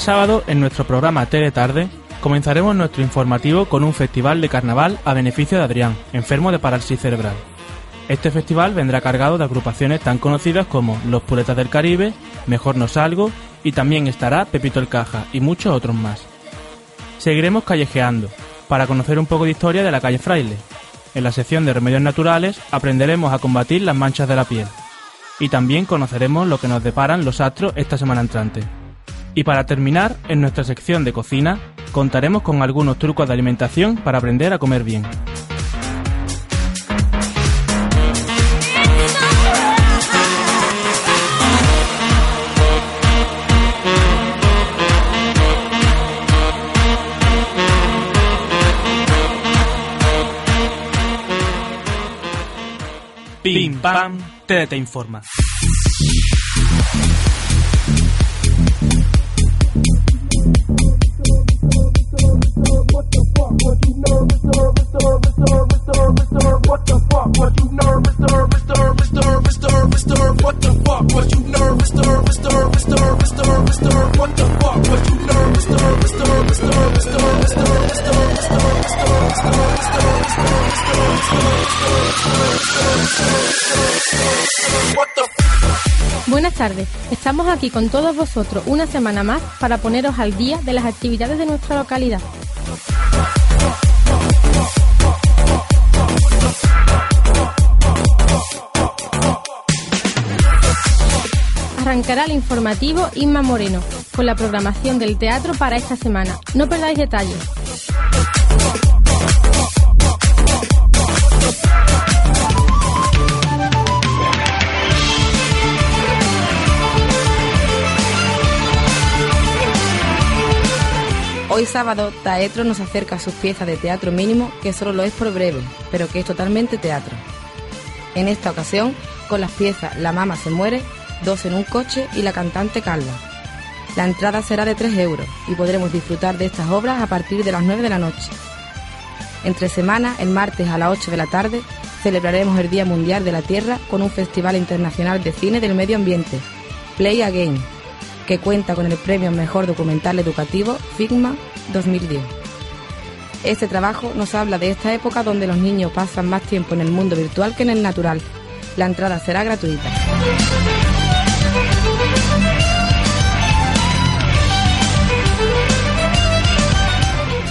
sábado, en nuestro programa Tele Tarde, comenzaremos nuestro informativo con un festival de carnaval a beneficio de Adrián, enfermo de parálisis cerebral. Este festival vendrá cargado de agrupaciones tan conocidas como Los Puletas del Caribe, Mejor No Salgo y también estará Pepito el Caja y muchos otros más. Seguiremos callejeando para conocer un poco de historia de la calle Fraile. En la sección de remedios naturales aprenderemos a combatir las manchas de la piel. Y también conoceremos lo que nos deparan los astros esta semana entrante. Y para terminar, en nuestra sección de cocina, contaremos con algunos trucos de alimentación para aprender a comer bien. Pim pam, te informa. Buenas tardes, estamos aquí con todos vosotros una semana más para poneros al día de las actividades de nuestra localidad. Arrancará el informativo Inma Moreno con la programación del teatro para esta semana. No perdáis detalles. Hoy sábado, Taetro nos acerca a sus piezas de teatro mínimo, que solo lo es por breve, pero que es totalmente teatro. En esta ocasión, con las piezas La Mama se muere, Dos en un coche y La cantante calva. La entrada será de 3 euros y podremos disfrutar de estas obras a partir de las 9 de la noche. Entre semana, el martes a las 8 de la tarde, celebraremos el Día Mundial de la Tierra con un Festival Internacional de Cine del Medio Ambiente, Play Again, que cuenta con el premio Mejor Documental Educativo FIGMA 2010. Este trabajo nos habla de esta época donde los niños pasan más tiempo en el mundo virtual que en el natural. La entrada será gratuita.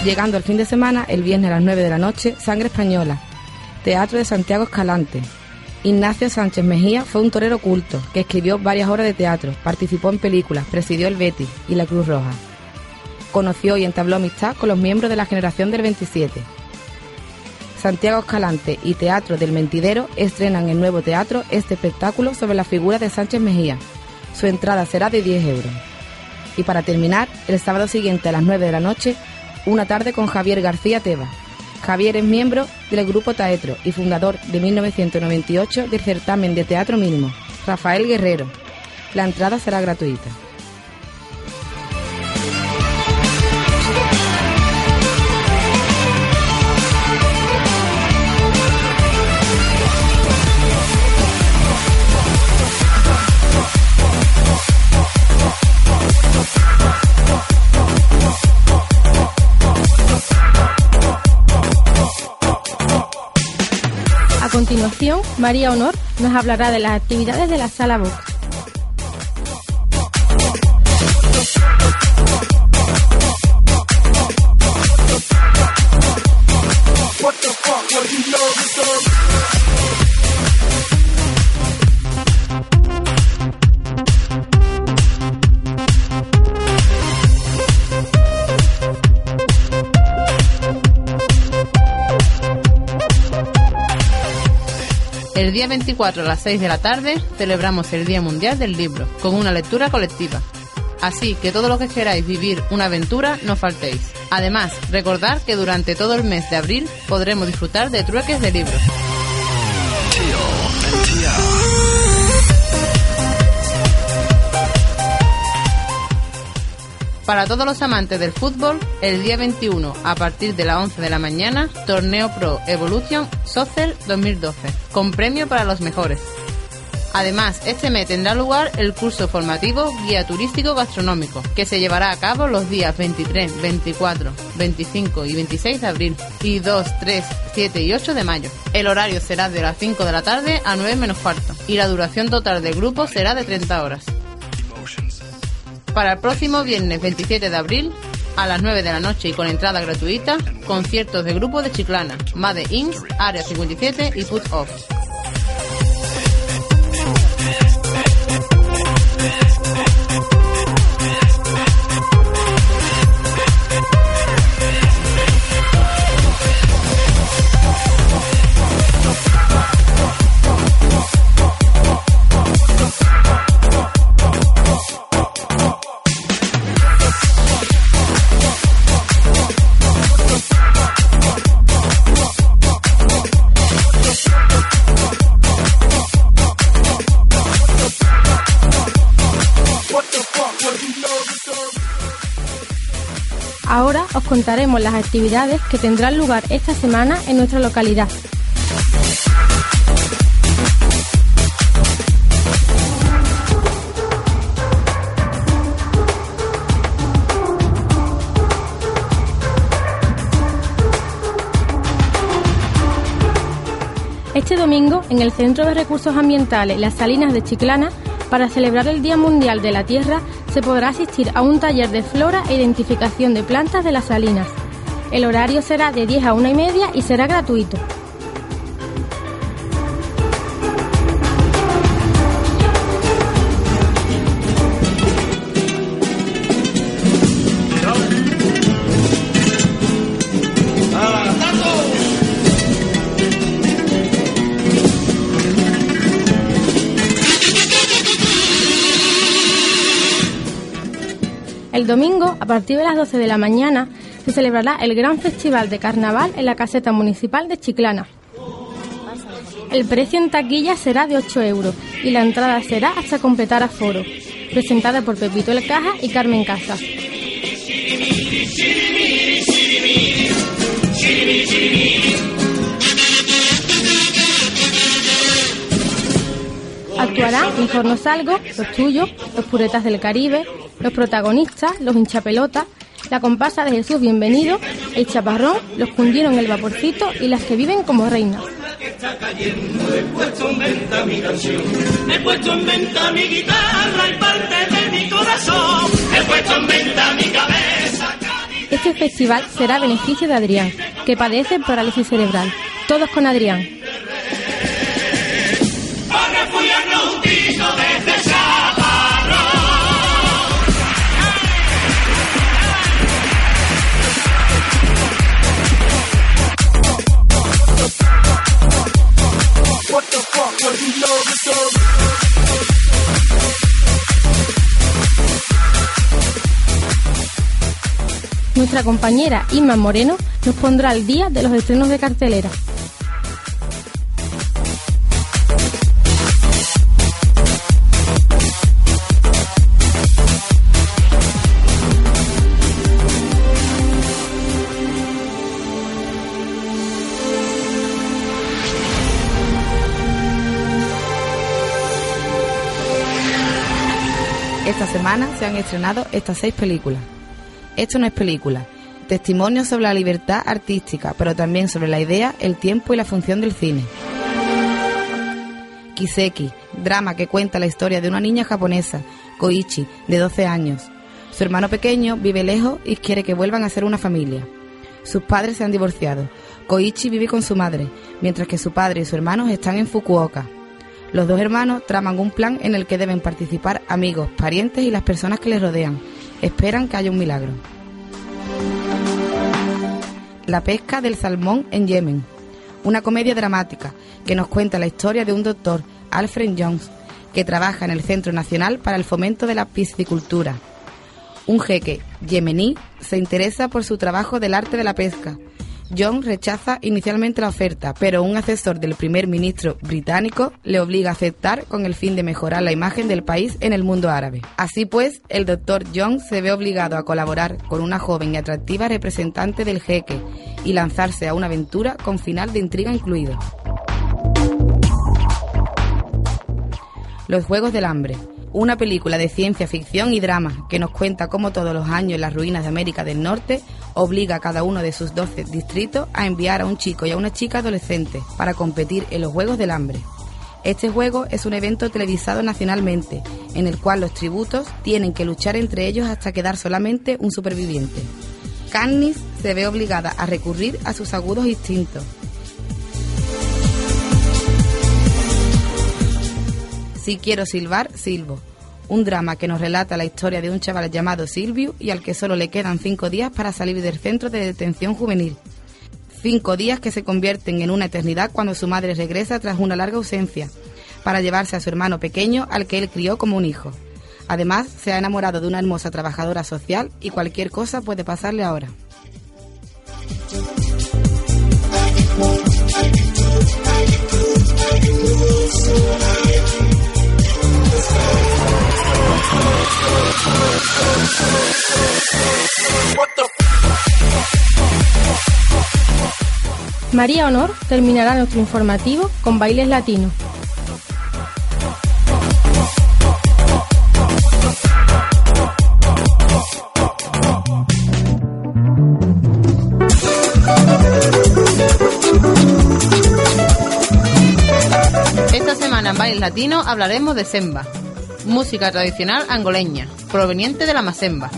Llegando al fin de semana, el viernes a las 9 de la noche, Sangre Española, Teatro de Santiago Escalante. Ignacio Sánchez Mejía fue un torero culto que escribió varias obras de teatro, participó en películas, presidió el Betis y la Cruz Roja. Conoció y entabló amistad con los miembros de la generación del 27. Santiago Escalante y Teatro del Mentidero estrenan en nuevo teatro este espectáculo sobre la figura de Sánchez Mejía. Su entrada será de 10 euros. Y para terminar, el sábado siguiente a las 9 de la noche, una tarde con Javier García Teba. Javier es miembro del grupo Taetro y fundador de 1998 del certamen de teatro mínimo, Rafael Guerrero. La entrada será gratuita. Continuación, María Honor nos hablará de las actividades de la Sala Vox. Día 24 a las 6 de la tarde celebramos el Día Mundial del Libro con una lectura colectiva. Así que todos los que queráis vivir una aventura, no faltéis. Además, recordar que durante todo el mes de abril podremos disfrutar de trueques de libros. Para todos los amantes del fútbol, el día 21, a partir de las 11 de la mañana, Torneo Pro Evolution Soccer 2012, con premio para los mejores. Además, este mes tendrá lugar el curso formativo Guía Turístico Gastronómico, que se llevará a cabo los días 23, 24, 25 y 26 de abril y 2, 3, 7 y 8 de mayo. El horario será de las 5 de la tarde a 9 menos cuarto y la duración total del grupo será de 30 horas. Para el próximo viernes 27 de abril, a las 9 de la noche y con entrada gratuita, conciertos de grupo de Chiclana, Made Inc., Área 57 y Put Off. Contaremos las actividades que tendrán lugar esta semana en nuestra localidad. Este domingo, en el Centro de Recursos Ambientales Las Salinas de Chiclana, para celebrar el Día Mundial de la Tierra, se podrá asistir a un taller de flora e identificación de plantas de las salinas. El horario será de 10 a 1 y media y será gratuito. Domingo, a partir de las 12 de la mañana, se celebrará el gran festival de carnaval en la caseta municipal de Chiclana. El precio en taquilla será de 8 euros y la entrada será hasta completar aforo. Presentada por Pepito El Caja y Carmen Casa. Actuarán Mejor No Salgo, Los Tuyos, Los Puretas del Caribe, Los Protagonistas, Los Hinchapelotas, La Comparsa de Jesús Bienvenido, El Chaparrón, Los Cundieron el Vaporcito y Las que Viven como Reinas. está cayendo, he puesto en venta mi canción, he puesto en venta mi guitarra y parte de mi corazón, he puesto en venta mi cabeza. Este festival será a beneficio de Adrián, que padece parálisis cerebral. Todos con Adrián. Nuestra compañera Inma Moreno nos pondrá al día de los estrenos de cartelera. Se han estrenado estas seis películas. Esto no es película, testimonio sobre la libertad artística, pero también sobre la idea, el tiempo y la función del cine. Kiseki, drama que cuenta la historia de una niña japonesa, Koichi, de 12 años. Su hermano pequeño vive lejos y quiere que vuelvan a ser una familia. Sus padres se han divorciado. Koichi vive con su madre, mientras que su padre y su hermano están en Fukuoka. Los dos hermanos traman un plan en el que deben participar amigos, parientes y las personas que les rodean. Esperan que haya un milagro. La pesca del salmón en Yemen. Una comedia dramática que nos cuenta la historia de un doctor, Alfred Jones, que trabaja en el Centro Nacional para el Fomento de la Piscicultura. Un jeque yemení se interesa por su trabajo del arte de la pesca. John rechaza inicialmente la oferta, pero un asesor del primer ministro británico le obliga a aceptar con el fin de mejorar la imagen del país en el mundo árabe. Así pues, el doctor John se ve obligado a colaborar con una joven y atractiva representante del jeque y lanzarse a una aventura con final de intriga incluido. Los Juegos del Hambre. Una película de ciencia ficción y drama que nos cuenta cómo todos los años en las ruinas de América del Norte obliga a cada uno de sus 12 distritos a enviar a un chico y a una chica adolescente para competir en los Juegos del Hambre. Este juego es un evento televisado nacionalmente, en el cual los tributos tienen que luchar entre ellos hasta quedar solamente un superviviente. Cannis se ve obligada a recurrir a sus agudos instintos. Si quiero silbar, silbo. Un drama que nos relata la historia de un chaval llamado Silvio y al que solo le quedan cinco días para salir del centro de detención juvenil. Cinco días que se convierten en una eternidad cuando su madre regresa tras una larga ausencia, para llevarse a su hermano pequeño al que él crió como un hijo. Además, se ha enamorado de una hermosa trabajadora social y cualquier cosa puede pasarle ahora. María Honor terminará nuestro informativo con bailes latinos. Bailes Latino hablaremos de semba, música tradicional angoleña, proveniente de la masemba.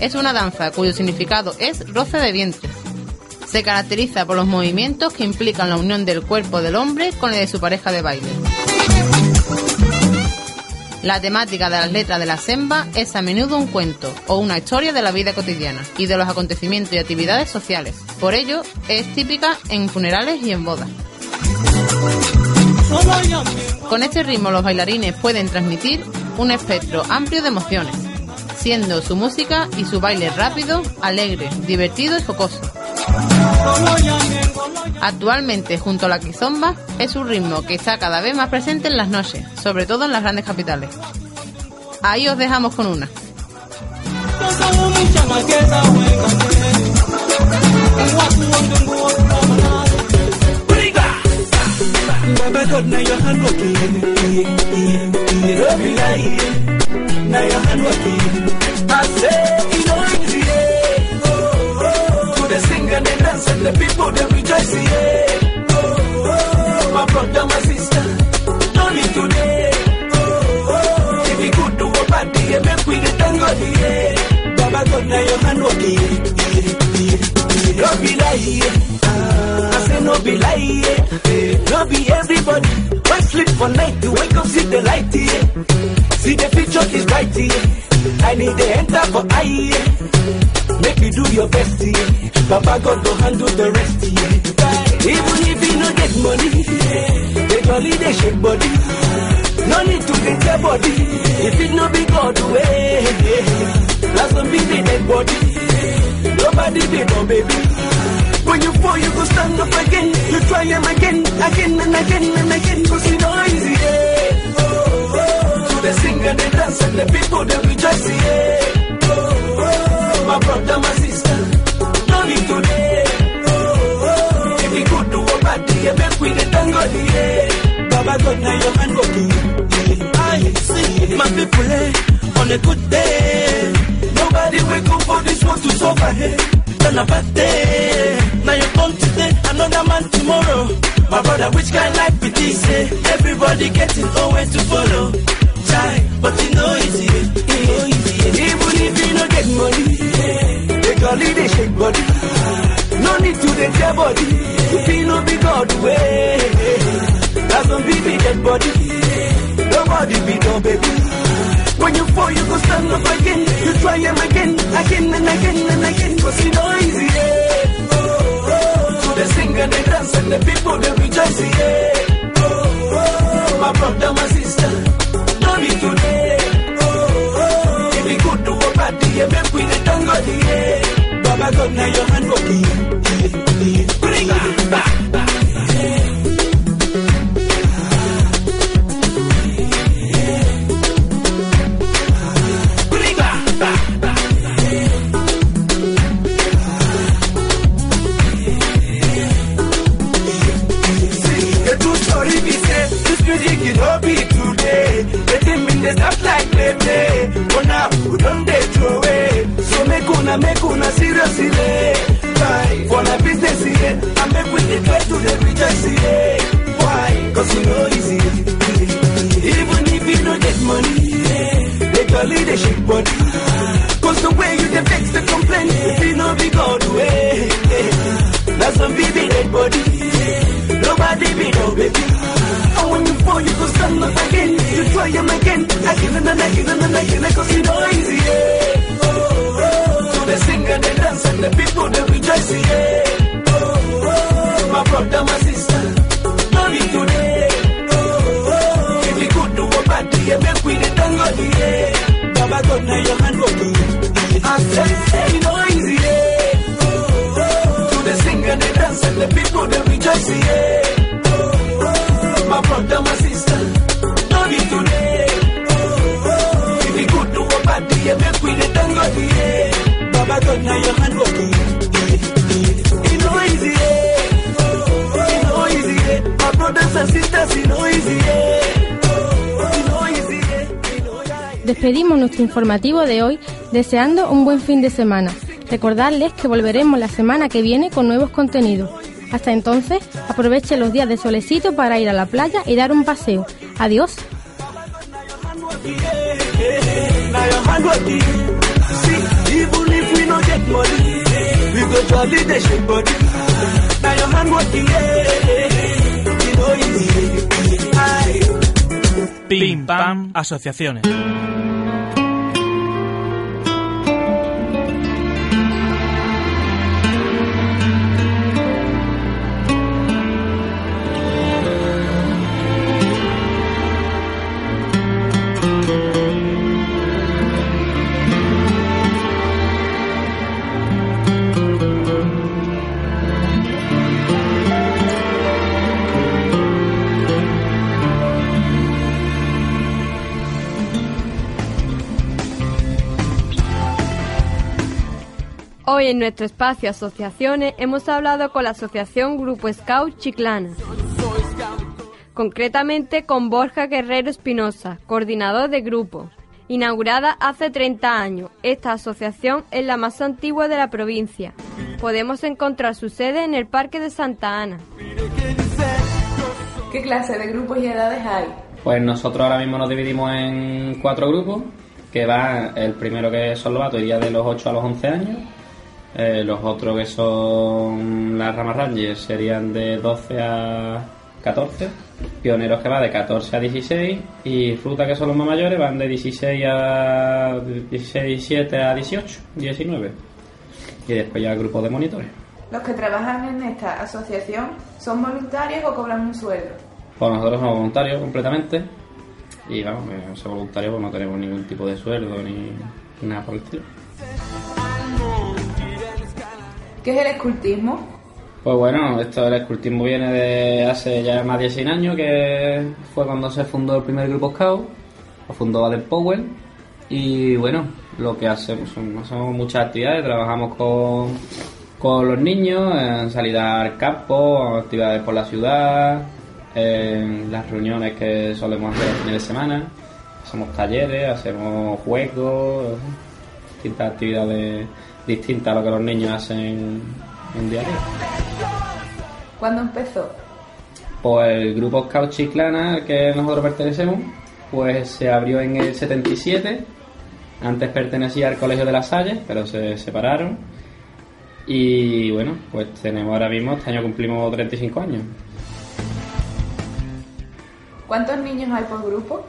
Es una danza cuyo significado es roce de vientres. Se caracteriza por los movimientos que implican la unión del cuerpo del hombre con el de su pareja de baile. La temática de las letras de la semba es a menudo un cuento o una historia de la vida cotidiana y de los acontecimientos y actividades sociales. Por ello, es típica en funerales y en bodas. Con este ritmo los bailarines pueden transmitir un espectro amplio de emociones, siendo su música y su baile rápido, alegre, divertido y jocoso. Actualmente, junto a la quizomba, es un ritmo que está cada vez más presente en las noches, sobre todo en las grandes capitales. Ahí os dejamos con una. Baba God, now your hand working. Don't be lying. Now your hand working. I say, you know it's yeah. Oh, oh. To the sing and the dance and the people they rejoice, yeah. Oh, oh. My brother, my sister, don't need today. Oh, oh. If you could do a party, yeah, make we get thank God, yeah. Baba God, now your hand working. Don't be lying. Say no be lie. No be everybody. Why sleep for night to wake up, see the light. See the future is bright, yeah. I need the enter for I, yeah. Make you do your best, yeah. Papa God will handle the rest, yeah. Even if you no get money, yeah. They jolly, they shake body. No need to get your body. If it no be God way, yeah. Last one be the dead body. Nobody be no baby. When you fall, you go stand up again. You try them again, again and again and again. Cause you know easy, yeah. Oh, oh. So they sing and they dance and the people they rejoice, yeah. Oh, oh. My brother, my sister, no need today. Oh, oh. If you could do a party, yeah, make we thank God, yeah. Baba God, now your hand working. Yeah. I see my people, eh, on a good day. Nobody wake up for this one to suffer, hey. Turn a bad day. Now you come today, another man tomorrow. My brother, which kind life it is? Eh? Everybody getting always to follow. Try, but you know easy. eh. Even if you don't get money, eh, they call it they shake body. No need to get your body. If you know be God way, that's some people dead body. Nobody be no baby. When you fall, you go stand up again. You try them again, again and again and again. Cause it's not yeah. Oh, oh. To the singer, they dance, and the people, they rejoice, yeah. Oh, oh. My brother, my sister, don't be today. Oh, oh. If it good to a party, yeah, make we the tango, yeah. Baba God, now your hand for the here, I make the try to the rejoice here. Why? Cause you know easy. Even if you don't get money, they call it a shake body. Cause the way you dey vex the complain, if you know be God way. That's some baby dead body. Nobody be no baby. And when you fall, you go stand up again. You try him again, again and again and again, cause you know easy. Yeah. Oh, oh. oh. So they sing and they dance and the people they rejoice. Yeah. Oh, oh. My brother, my sister, today. Oh, oh. If do a bad yeah, make we the. Baba God, now your hand working. I easy. Oh, oh. They sing and dance and the people they rejoice. Yeah. My brother, my sister, today. If you could do a bad yeah, make we the. Baba God, your hand Despedimos nuestro informativo de hoy deseando un buen fin de semana. Recordarles que volveremos la semana que viene con nuevos contenidos. Hasta entonces, aproveche los días de solecito para ir a la playa y dar un paseo. Adiós. Now your hand working. See, Pim Pam Asociaciones. Hoy en nuestro espacio Asociaciones hemos hablado con la Asociación Grupo Scout Chiclana. Concretamente con Borja Guerrero Espinosa, coordinador de grupo. Inaugurada hace 30 años, esta asociación es la más antigua de la provincia. Podemos encontrar su sede en el Parque de Santa Ana. ¿Qué clase de grupos y edades hay? Pues nosotros ahora mismo nos dividimos en cuatro grupos, que va el primero que son los vatos iría de los 8 a los 11 años, eh, los otros que son las ramas rangers serían de 12 a 14, pioneros que va de 14 a 16 y fruta que son los más mayores van de 16 a 16, 17 a 18, 19 y después ya grupos de monitores. Los que trabajan en esta asociación son voluntarios o cobran un sueldo. Pues nosotros somos voluntarios completamente y vamos, que ser voluntarios pues no tenemos ningún tipo de sueldo ni nada por el estilo. ¿Qué es el escultismo? Pues bueno, esto del escultismo viene de hace ya más de 100 años, que fue cuando se fundó el primer grupo Scout, lo fundó Baden Powell, y bueno, lo que hacemos son hacemos muchas actividades, trabajamos con, con los niños en salida al campo, actividades por la ciudad, en las reuniones que solemos hacer los fines de semana, hacemos talleres, hacemos juegos, distintas actividades distintas a lo que los niños hacen en día a día. ¿Cuándo empezó? Pues el grupo Scout Chiclana al que nosotros pertenecemos, pues se abrió en el 77. Antes pertenecía al Colegio de las Salles, pero se separaron. Y bueno, pues tenemos ahora mismo, este año cumplimos 35 años. ¿Cuántos niños hay por grupo?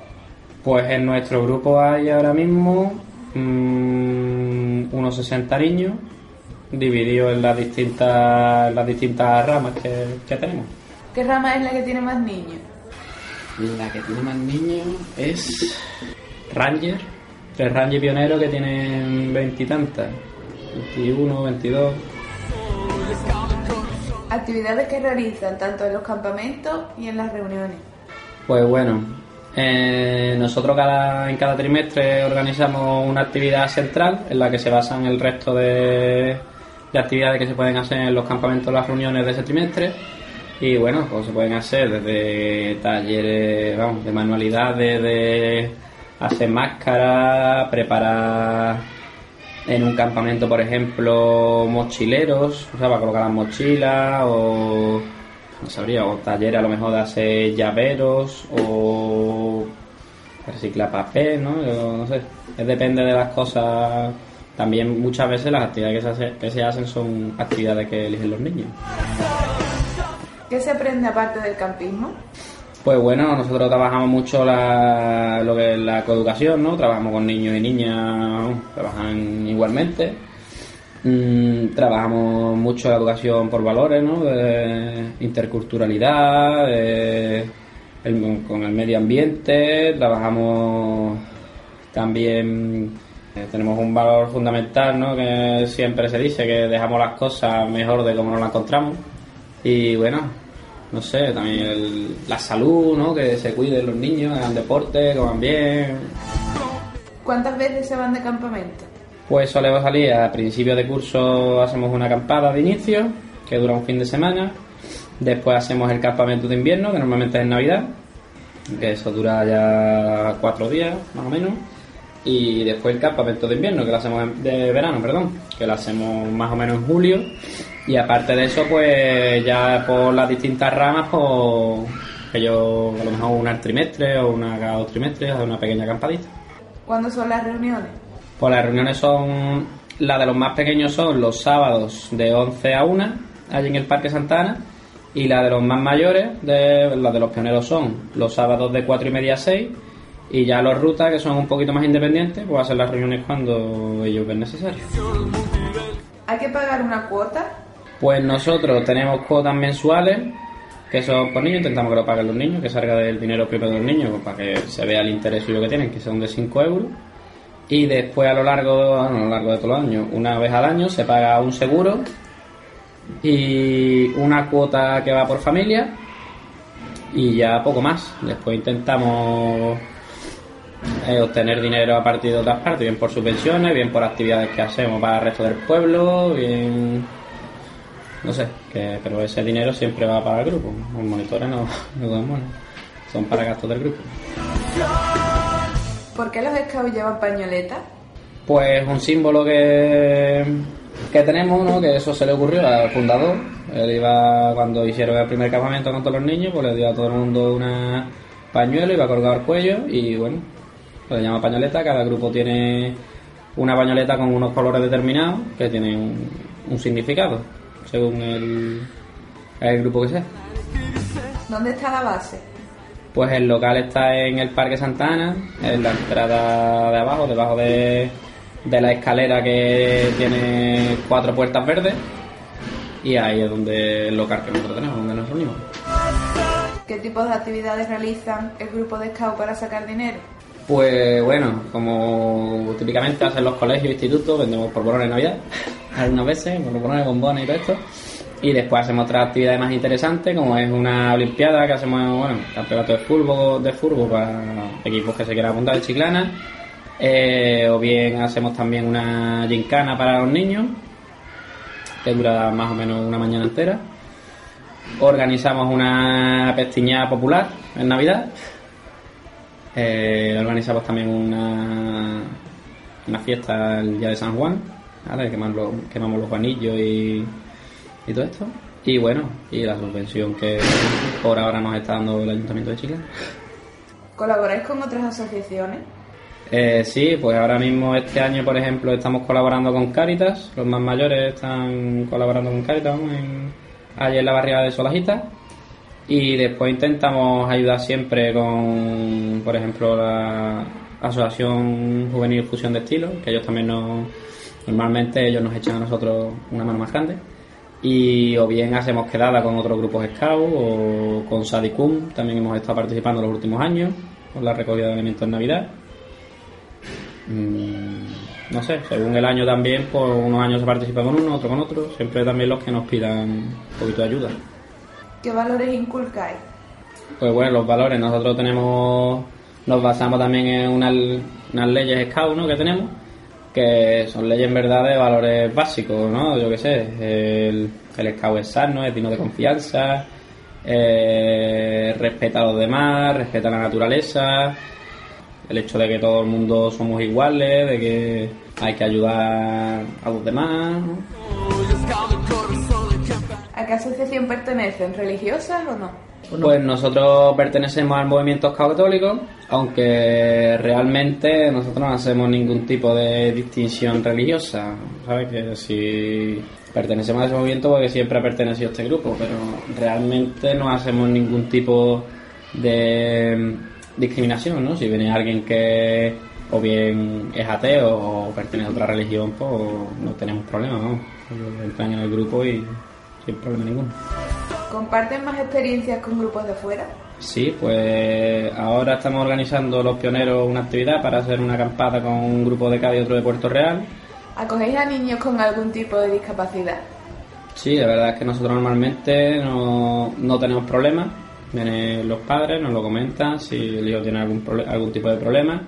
Pues en nuestro grupo hay ahora mismo mm, unos 60 niños, divididos en las distintas, las distintas ramas que, que tenemos. ¿Qué rama es la que tiene más niños? La que tiene más niños es Ranger, tres Ranger pioneros que tienen veintitantas. 21, 22. Actividades que realizan tanto en los campamentos y en las reuniones. Pues bueno, eh, nosotros cada, en cada trimestre organizamos una actividad central en la que se basan el resto de, de actividades que se pueden hacer en los campamentos, las reuniones de ese trimestre. Y bueno, pues se pueden hacer desde talleres de manualidades, de hacer máscaras, preparar en un campamento, por ejemplo, mochileros, o sea, para colocar las mochilas, o no sabría, o talleres a lo mejor de hacer llaveros, o reciclar papel, ¿no? Yo no sé, es depende de las cosas. También muchas veces las actividades que se, hace- que se hacen son actividades que eligen los niños. ¿Qué se aprende aparte del campismo? Pues bueno, nosotros trabajamos mucho la, lo que es la coeducación, ¿no? Trabajamos con niños y niñas, trabajan igualmente. Mm, trabajamos mucho la educación por valores, ¿no? De interculturalidad, el- con el medio ambiente, trabajamos también, eh, tenemos un valor fundamental, ¿no? Que siempre se dice que dejamos las cosas mejor de como nos las encontramos. Y bueno, no sé, también el- la salud, ¿no? Que se cuiden los niños, hagan deporte, coman bien. ¿Cuántas veces se van de campamento? Pues solemos salir a principios de curso, hacemos una acampada de inicio, que dura un fin de semana. Después hacemos el campamento de invierno, que normalmente es en Navidad, que eso dura ya cuatro días, más o menos. Y después el campamento de invierno, que lo hacemos en- de verano, perdón, que lo hacemos más o menos en julio. Y aparte de eso, pues ya por las distintas ramas, pues que yo a lo mejor una al trimestre o una cada dos trimestres, una pequeña acampadita. ¿Cuándo son las reuniones? Pues las reuniones son, las de los más pequeños son los sábados de 11 a 1, allí en el Parque Santana, y la de los más mayores, de, las de los pioneros son los sábados de 4 y media a 6, y ya los rutas, que son un poquito más independientes, pues hacen las reuniones cuando ellos ven necesario. ¿Hay que pagar una cuota? Pues nosotros tenemos cuotas mensuales, que son por niños, intentamos que lo paguen los niños, que salga del dinero propio de los niños, pues, para que se vea el interés suyo que tienen, que son de 5 euros. Y después a lo largo, a lo largo de todos los años, una vez al año se paga un seguro y una cuota que va por familia y ya poco más. Después intentamos eh, obtener dinero a partir de otras partes, bien por subvenciones, bien por actividades que hacemos para el resto del pueblo, bien no sé, que, pero ese dinero siempre va para el grupo. Los monitores no, no son para gastos del grupo. ¿Por qué los scouts llevan pañoletas? Pues un símbolo que, que tenemos, ¿no? que eso se le ocurrió al fundador. Él iba, cuando hicieron el primer campamento con todos los niños, pues le dio a todo el mundo una pañuelo, iba colgado al cuello y bueno, lo llama pañoleta. Cada grupo tiene una pañoleta con unos colores determinados que tienen un, un significado, según el, el grupo que sea. ¿Dónde está la base? Pues el local está en el Parque Santana, en la entrada de abajo, debajo de, de la escalera que tiene cuatro puertas verdes. Y ahí es donde el local que nosotros tenemos, donde nos reunimos. ¿Qué tipos de actividades realizan el grupo de scouts para sacar dinero? Pues bueno, como típicamente hacen los colegios e institutos, vendemos porbones de Navidad, algunas veces, porbones, bombones y todo esto. Y después hacemos otras actividades más interesantes, como es una olimpiada que hacemos, bueno, campeonato de fútbol, de fútbol para equipos que se quieran apuntar de Chiclana. Eh, o bien hacemos también una gincana para los niños, que dura más o menos una mañana entera. Organizamos una pestiñada popular en Navidad. Eh, organizamos también una, una fiesta el día de San Juan, ¿vale? quemamos, los, quemamos los guanillos y, y todo esto. Y bueno, y la subvención que por ahora nos está dando el Ayuntamiento de Chile. ¿Colaboráis con otras asociaciones? Eh, sí, pues ahora mismo este año, por ejemplo, estamos colaborando con Cáritas, los más mayores están colaborando con Cáritas en, allí en la barriada de Solajita. Y después intentamos ayudar siempre con, por ejemplo, la Asociación Juvenil Fusión de Estilos, que ellos también nos, normalmente ellos nos echan a nosotros una mano más grande. Y o bien hacemos quedada con otros grupos Scout o con Sadicum, también hemos estado participando en los últimos años con la recogida de alimentos en Navidad. Mm, no sé, según el año también, pues unos años se participa con uno, otro con otro, siempre también los que nos pidan un poquito de ayuda. ¿Qué valores inculcáis? Pues bueno, los valores, nosotros tenemos, nos basamos también en unas, unas leyes SCAUT, ¿no? Que tenemos, que son leyes en verdad de valores básicos, ¿no? Yo qué sé, el, el SCAUT es sano, es digno de confianza, eh, respeta a los demás, respeta la naturaleza, el hecho de que todo el mundo somos iguales, de que hay que ayudar a los demás, ¿no? ¿A qué asociación pertenecen? ¿Religiosas o no? Pues nosotros pertenecemos al movimiento católico, aunque realmente nosotros no hacemos ningún tipo de distinción religiosa, ¿sabes? Que si pertenecemos a ese movimiento porque siempre ha pertenecido a este grupo, pero realmente no hacemos ningún tipo de discriminación, ¿no? Si viene alguien que o bien es ateo o pertenece a otra religión, pues no tenemos problema, ¿no? Entran en el grupo y sin problema ninguno. ¿Comparten más experiencias con grupos de fuera? Sí, pues ahora estamos organizando los pioneros una actividad para hacer una acampada con un grupo de Cádiz y otro de Puerto Real. ¿Acogéis a niños con algún tipo de discapacidad? Sí, la verdad es que nosotros normalmente no, no tenemos problemas. Vienen los padres, nos lo comentan si el hijo tiene algún, algún tipo de problema.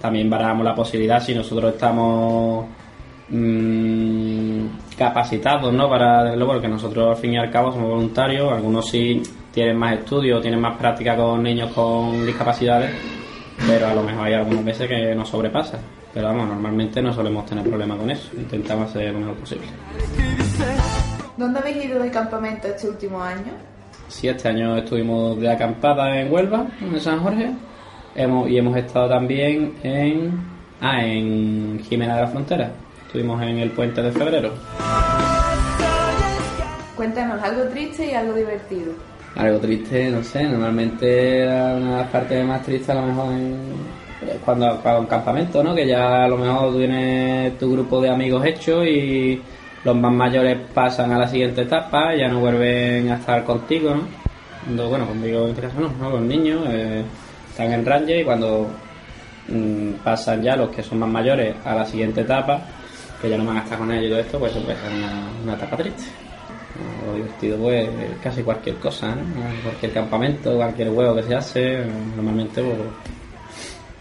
También barajamos la posibilidad si nosotros estamos mm, capacitados ¿no? para hacerlo, porque nosotros al fin y al cabo somos voluntarios. Algunos sí tienen más estudios, tienen más práctica con niños con discapacidades, pero a lo mejor hay algunas veces que nos sobrepasa. Pero vamos, normalmente no solemos tener problemas con eso. Intentamos hacer lo mejor posible. ¿Dónde habéis ido de campamento este último año? Sí, este año estuvimos de acampada en Huelva, en San Jorge, hemos, y hemos estado también en, ah, en Jimena de la Frontera. Estuvimos en el puente de febrero. Cuéntanos algo triste y algo divertido. Algo triste, no sé, normalmente la- una de las partes más tristes a lo mejor en- es cuando cuando un campamento, ¿no? Que ya a lo mejor tú tienes tu grupo de amigos hecho y los más mayores pasan a la siguiente etapa, ya no vuelven a estar contigo, ¿no? Cuando, bueno, conmigo en este caso no, ¿no? Los niños eh, están en Ranger y cuando mm, pasan ya los que son más mayores a la siguiente etapa, que ya no van a estar con ellos y todo esto, pues eso puede ser una, una etapa triste. Lo divertido pues casi cualquier cosa, ¿no? cualquier campamento, cualquier huevo que se hace, normalmente pues,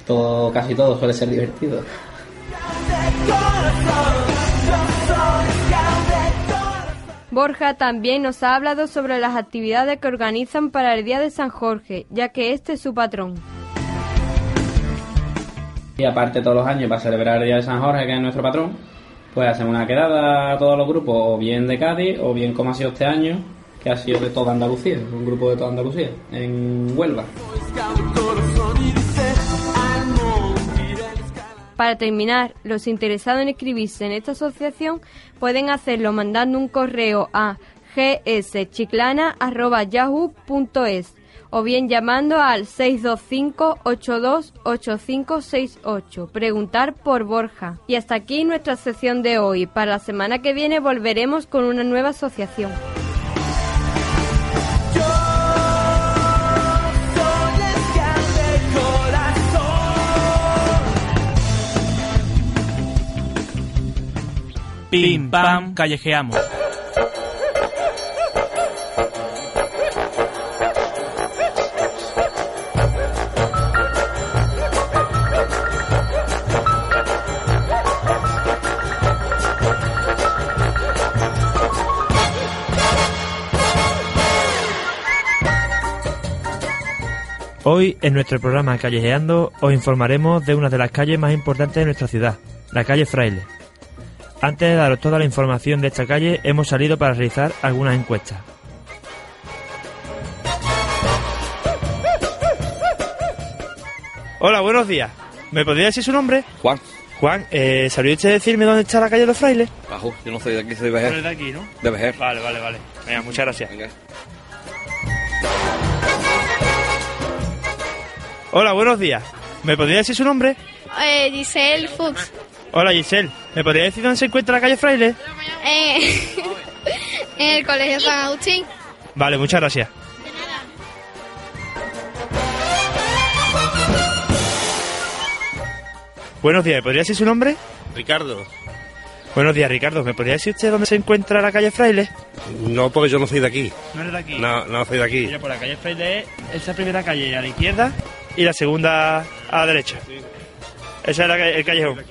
todo, casi todo suele ser divertido. Borja también nos ha hablado sobre las actividades que organizan para el Día de San Jorge, ya que este es su patrón. Y aparte todos los años para celebrar el Día de San Jorge, que es nuestro patrón, pues hacemos una quedada a todos los grupos, o bien de Cádiz, o bien como ha sido este año, que ha sido de toda Andalucía, un grupo de toda Andalucía, en Huelva. Para terminar, los interesados en inscribirse en esta asociación pueden hacerlo mandando un correo a gschiclana.yahoo.es o bien llamando al 625-828568. Preguntar por Borja. Y hasta aquí nuestra sección de hoy. Para la semana que viene volveremos con una nueva asociación. Pim pam, callejeamos. Hoy, en nuestro programa Callejeando, os informaremos de una de las calles más importantes de nuestra ciudad, la calle Fraile. Antes de daros toda la información de esta calle, hemos salido para realizar algunas encuestas. Hola, buenos días. ¿Me podría decir su nombre? Juan, Juan, eh, ¿sabría usted decirme dónde está la calle de los frailes? bajo, yo no soy de aquí, soy de Vejer. de aquí, ¿no? De Vejer. Vale, vale, vale. Venga, muchas gracias. Venga. Hola, buenos días. ¿Me podría decir su nombre? Eh, Giselle Fuchs. Hola, Giselle. ¿Me podría decir dónde se encuentra la calle Fraile? Eh, en el Colegio San Agustín. Vale, muchas gracias. Buenos días, ¿me podría decir su nombre? Ricardo. Buenos días, Ricardo. ¿Me podría decir usted dónde se encuentra la calle Fraile? No, porque yo no soy de aquí. No eres de aquí. No, no soy de aquí. Mira, por la calle Fraile es esa primera calle a la izquierda y la segunda a la derecha. Ese es calle- el callejón.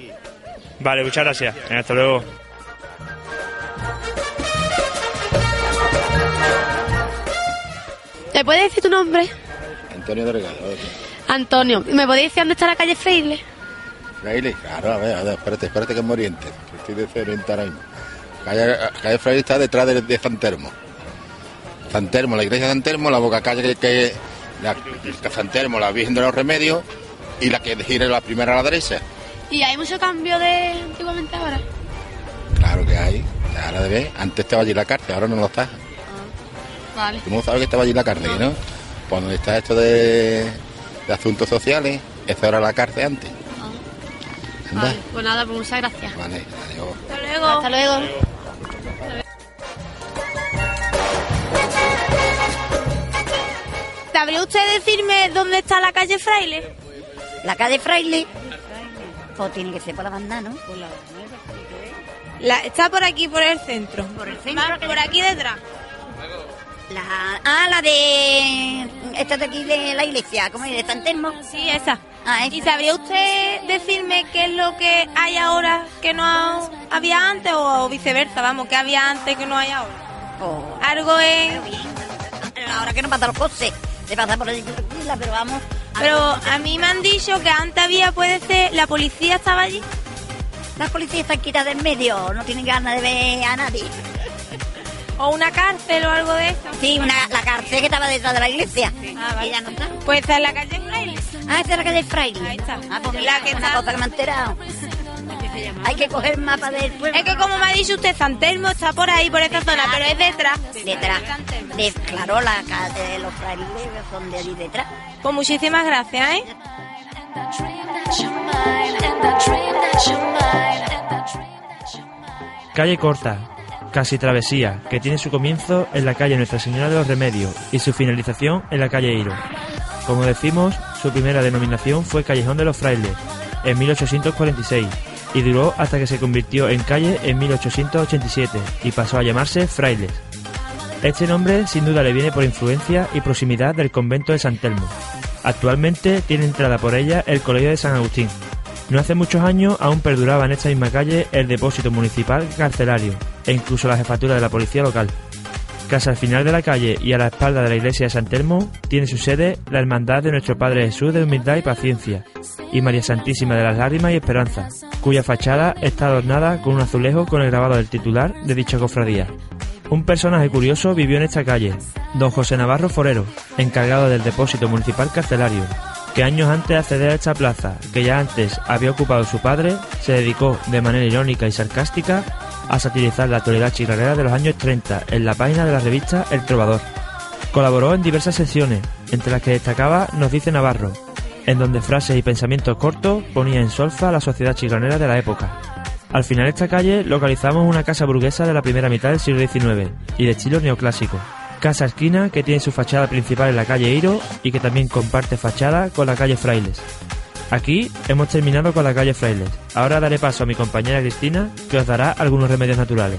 Vale, muchas gracias. Venga, hasta luego. ¿Me puedes decir tu nombre? Antonio Delgado. Antonio. ¿Me podéis decir dónde está la calle Freile? Fraile, claro, a ver, a ver, espérate, espérate que me oriente. que Estoy desorientado ahora mismo. Calle, calle Fraile está detrás de, de San Telmo. San la iglesia de San Telmo, la boca calle que, que la, San Telmo, la Virgen de los Remedios y la que gira la primera a la derecha. ¿Y hay mucho cambio de antiguamente ahora? Claro que hay. Ahora de ver, antes estaba allí la cárcel, ahora no lo está. Vale. Tú no sabes que estaba allí la cárcel, ¿no? Pues donde está esto de, de asuntos sociales, esa era la cárcel antes. Anda. Vale. Pues nada, pues muchas gracias. Vale, adiós. Hasta luego. Hasta luego. ¿Sabría usted decirme dónde está la calle Fraile? La calle Fraile. Pues tiene que ser por la banda, ¿no? La, está por aquí, por el centro. Por el centro. Por aquí detrás. La, ah, la de. Esta de aquí de la iglesia, ¿cómo es? ¿De San Telmo? Sí, esa. Ah, esa. ¿Y sabría usted decirme qué es lo que hay ahora que no había antes o viceversa? Vamos, ¿qué había antes que no hay ahora? Oh, Algo en... ahora que no pasa los coches, se pasa por tranquila, pero vamos. Pero a mí me han dicho que antes había, puede ser, la policía estaba allí. Las policías están quitadas del medio, no tienen ganas de ver a nadie. O una cárcel o algo de eso. Sí, una, la cárcel que estaba detrás de la iglesia. Ah, vale. Y ya no está. Pues esa es la calle Fraile. Ah, esa es la calle Fraile. Ahí está. Ah, pues mira, que una está- cosa que me he enterado. Hay que coger mapa del pueblo. Es que como me ha dicho usted, San Telmo está por ahí, por esta zona, pero es detrás. Detrás. De, claro, la calle de los frailes son de allí detrás. Pues muchísimas gracias, ¿eh? Calle corta, casi travesía, que tiene su comienzo en la calle Nuestra Señora de los Remedios y su finalización en la calle Iro. Como decimos, su primera denominación fue Callejón de los Frailes, en 1846, y duró hasta que se convirtió en calle en 1887 y pasó a llamarse Frailes. Este nombre sin duda le viene por influencia y proximidad del convento de San Telmo. Actualmente tiene entrada por ella el Colegio de San Agustín. No hace muchos años aún perduraba en esta misma calle el depósito municipal carcelario e incluso la jefatura de la policía local. Casi al final de la calle y a la espalda de la iglesia de San Telmo tiene su sede la Hermandad de Nuestro Padre Jesús de Humildad y Paciencia y María Santísima de las Lágrimas y Esperanza, cuya fachada está adornada con un azulejo con el grabado del titular de dicha cofradía. Un personaje curioso vivió en esta calle, don José Navarro Forero, encargado del depósito municipal carcelario, que años antes de acceder a esta plaza, que ya antes había ocupado su padre, se dedicó de manera irónica y sarcástica a satirizar la actualidad chiclanera de los años 30 en la página de la revista El Trovador. Colaboró en diversas secciones, entre las que destacaba Nos dice Navarro, en donde frases y pensamientos cortos ponía en solfa a la sociedad chiclanera de la época. Al final de esta calle localizamos una casa burguesa de la primera mitad del siglo XIX y de estilo neoclásico. Casa esquina que tiene su fachada principal en la calle Iro y que también comparte fachada con la calle Frailes. Aquí hemos terminado con la calle Frailes. Ahora daré paso a mi compañera Cristina que os dará algunos remedios naturales.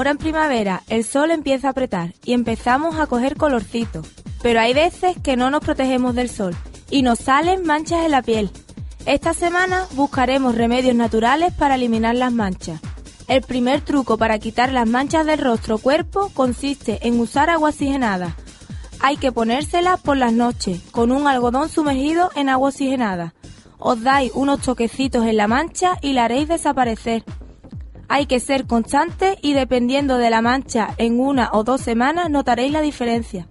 Ahora en primavera el sol empieza a apretar y empezamos a coger colorcito. Pero hay veces que no nos protegemos del sol y nos salen manchas en la piel. Esta semana buscaremos remedios naturales para eliminar las manchas. El primer truco para quitar las manchas del rostro o cuerpo consiste en usar agua oxigenada. Hay que ponérsela por las noches con un algodón sumergido en agua oxigenada. Os dais unos toquecitos en la mancha y la haréis desaparecer. Hay que ser constante y dependiendo de la mancha en una o dos semanas notaréis la diferencia.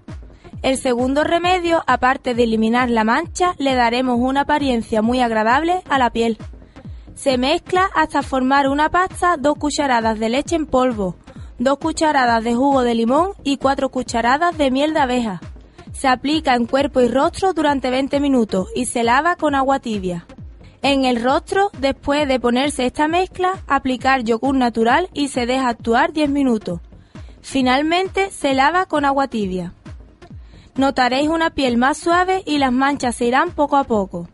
El segundo remedio, aparte de eliminar la mancha, le daremos una apariencia muy agradable a la piel. Se mezcla hasta formar una pasta dos cucharadas de leche en polvo, dos cucharadas de jugo de limón y cuatro cucharadas de miel de abeja. Se aplica en cuerpo y rostro durante 20 minutos y se lava con agua tibia. En el rostro, después de ponerse esta mezcla, aplicar yogur natural y se deja actuar 10 minutos. Finalmente, se lava con agua tibia. Notaréis una piel más suave y las manchas se irán poco a poco.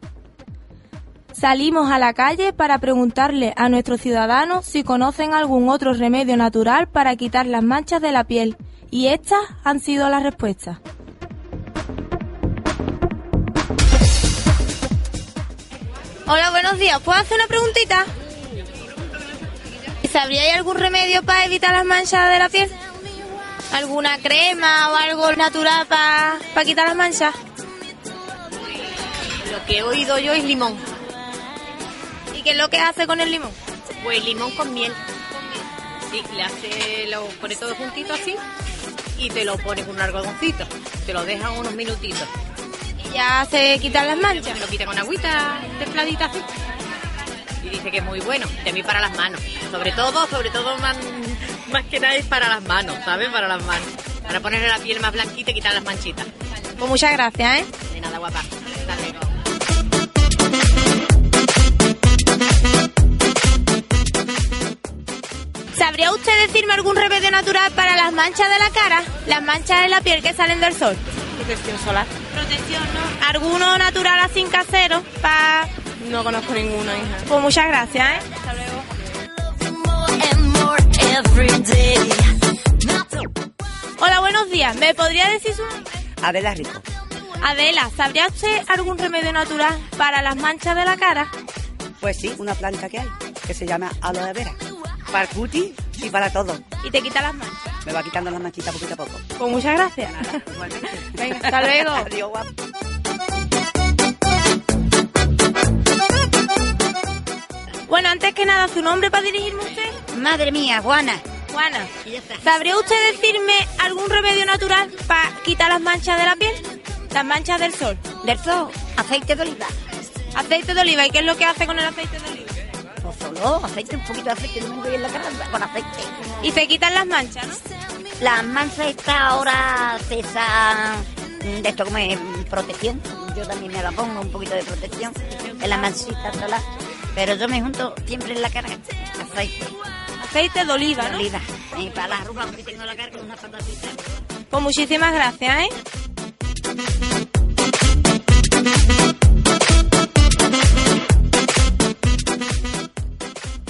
Salimos a la calle para preguntarle a nuestros ciudadanos si conocen algún otro remedio natural para quitar las manchas de la piel y estas han sido las respuestas. Hola, buenos días. ¿Puedo hacer una preguntita? ¿Sabríais algún remedio para evitar las manchas de la piel? ¿Alguna crema o algo natural para quitar las manchas? Lo que he oído yo es limón. ¿Y qué es lo que hace con el limón? Pues limón con miel. Sí, le hace, lo pone todo juntito así y te lo pones con un algodoncito. Te lo dejan unos minutitos. ¿Y ya se quitan las manchas? Me lo quita con agüita templadita así. Y dice que es muy bueno. Mí para las manos. Sobre todo, sobre todo más, más que nada es para las manos, ¿sabes? Para las manos. Para ponerle la piel más blanquita y quitar las manchitas. Pues muchas gracias, ¿eh? De nada, guapa. Hasta luego. ¿Sabría usted decirme algún remedio natural para las manchas de la cara? Las manchas en la piel que salen del sol. Protección solar. Protección, ¿no? ¿Alguno natural así casero para...? No conozco ninguno, hija. Pues muchas gracias, ¿eh? Hasta luego. Hola, buenos días. ¿Me podría decir su nombre? Adela Rico. Adela, ¿sabría usted algún remedio natural para las manchas de la cara? Pues sí, una planta que hay, que se llama aloe vera. Para el cutis y para todo. ¿Y te quita las manchas? Me va quitando las manchitas poquito a poco. Pues muchas gracias. Venga, hasta luego. Adiós, guapo. Bueno, antes que nada, ¿su nombre para dirigirme a usted? Madre mía, Juana. Juana, ¿sabría usted decirme algún remedio natural para quitar las manchas de la piel? Las manchas del sol. Del sol, aceite de oliva. Aceite de oliva, ¿y qué es lo que hace con el aceite de oliva? Pues solo aceite, un poquito de aceite, no me voy en la cara con aceite. Y se quitan las manchas, ¿no? Las manchas está ahora cesa de esto como es protección. Yo también me la pongo un poquito de protección en las manchitas solas. Pero yo me junto siempre en la cara aceite. Aceite de oliva, De ¿no? oliva. Y para las arrugas tengo la cara con una patatita. Pues muchísimas gracias, ¿eh?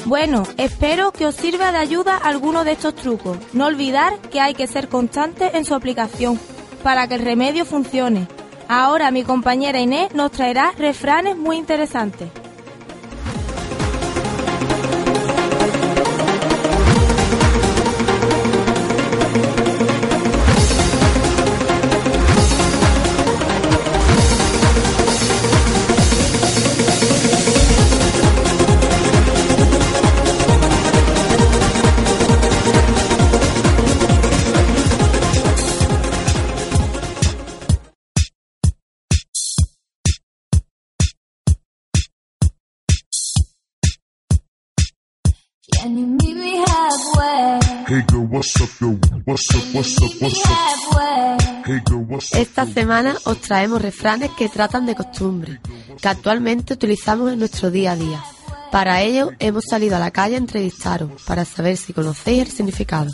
Bueno, espero que os sirva de ayuda alguno de estos trucos. No olvidar que hay que ser constante en su aplicación para que el remedio funcione. Ahora mi compañera Inés nos traerá refranes muy interesantes. Esta semana os traemos refranes que tratan de costumbres, que actualmente utilizamos en nuestro día a día. Para ello hemos salido a la calle a entrevistaros, para saber si conocéis el significado.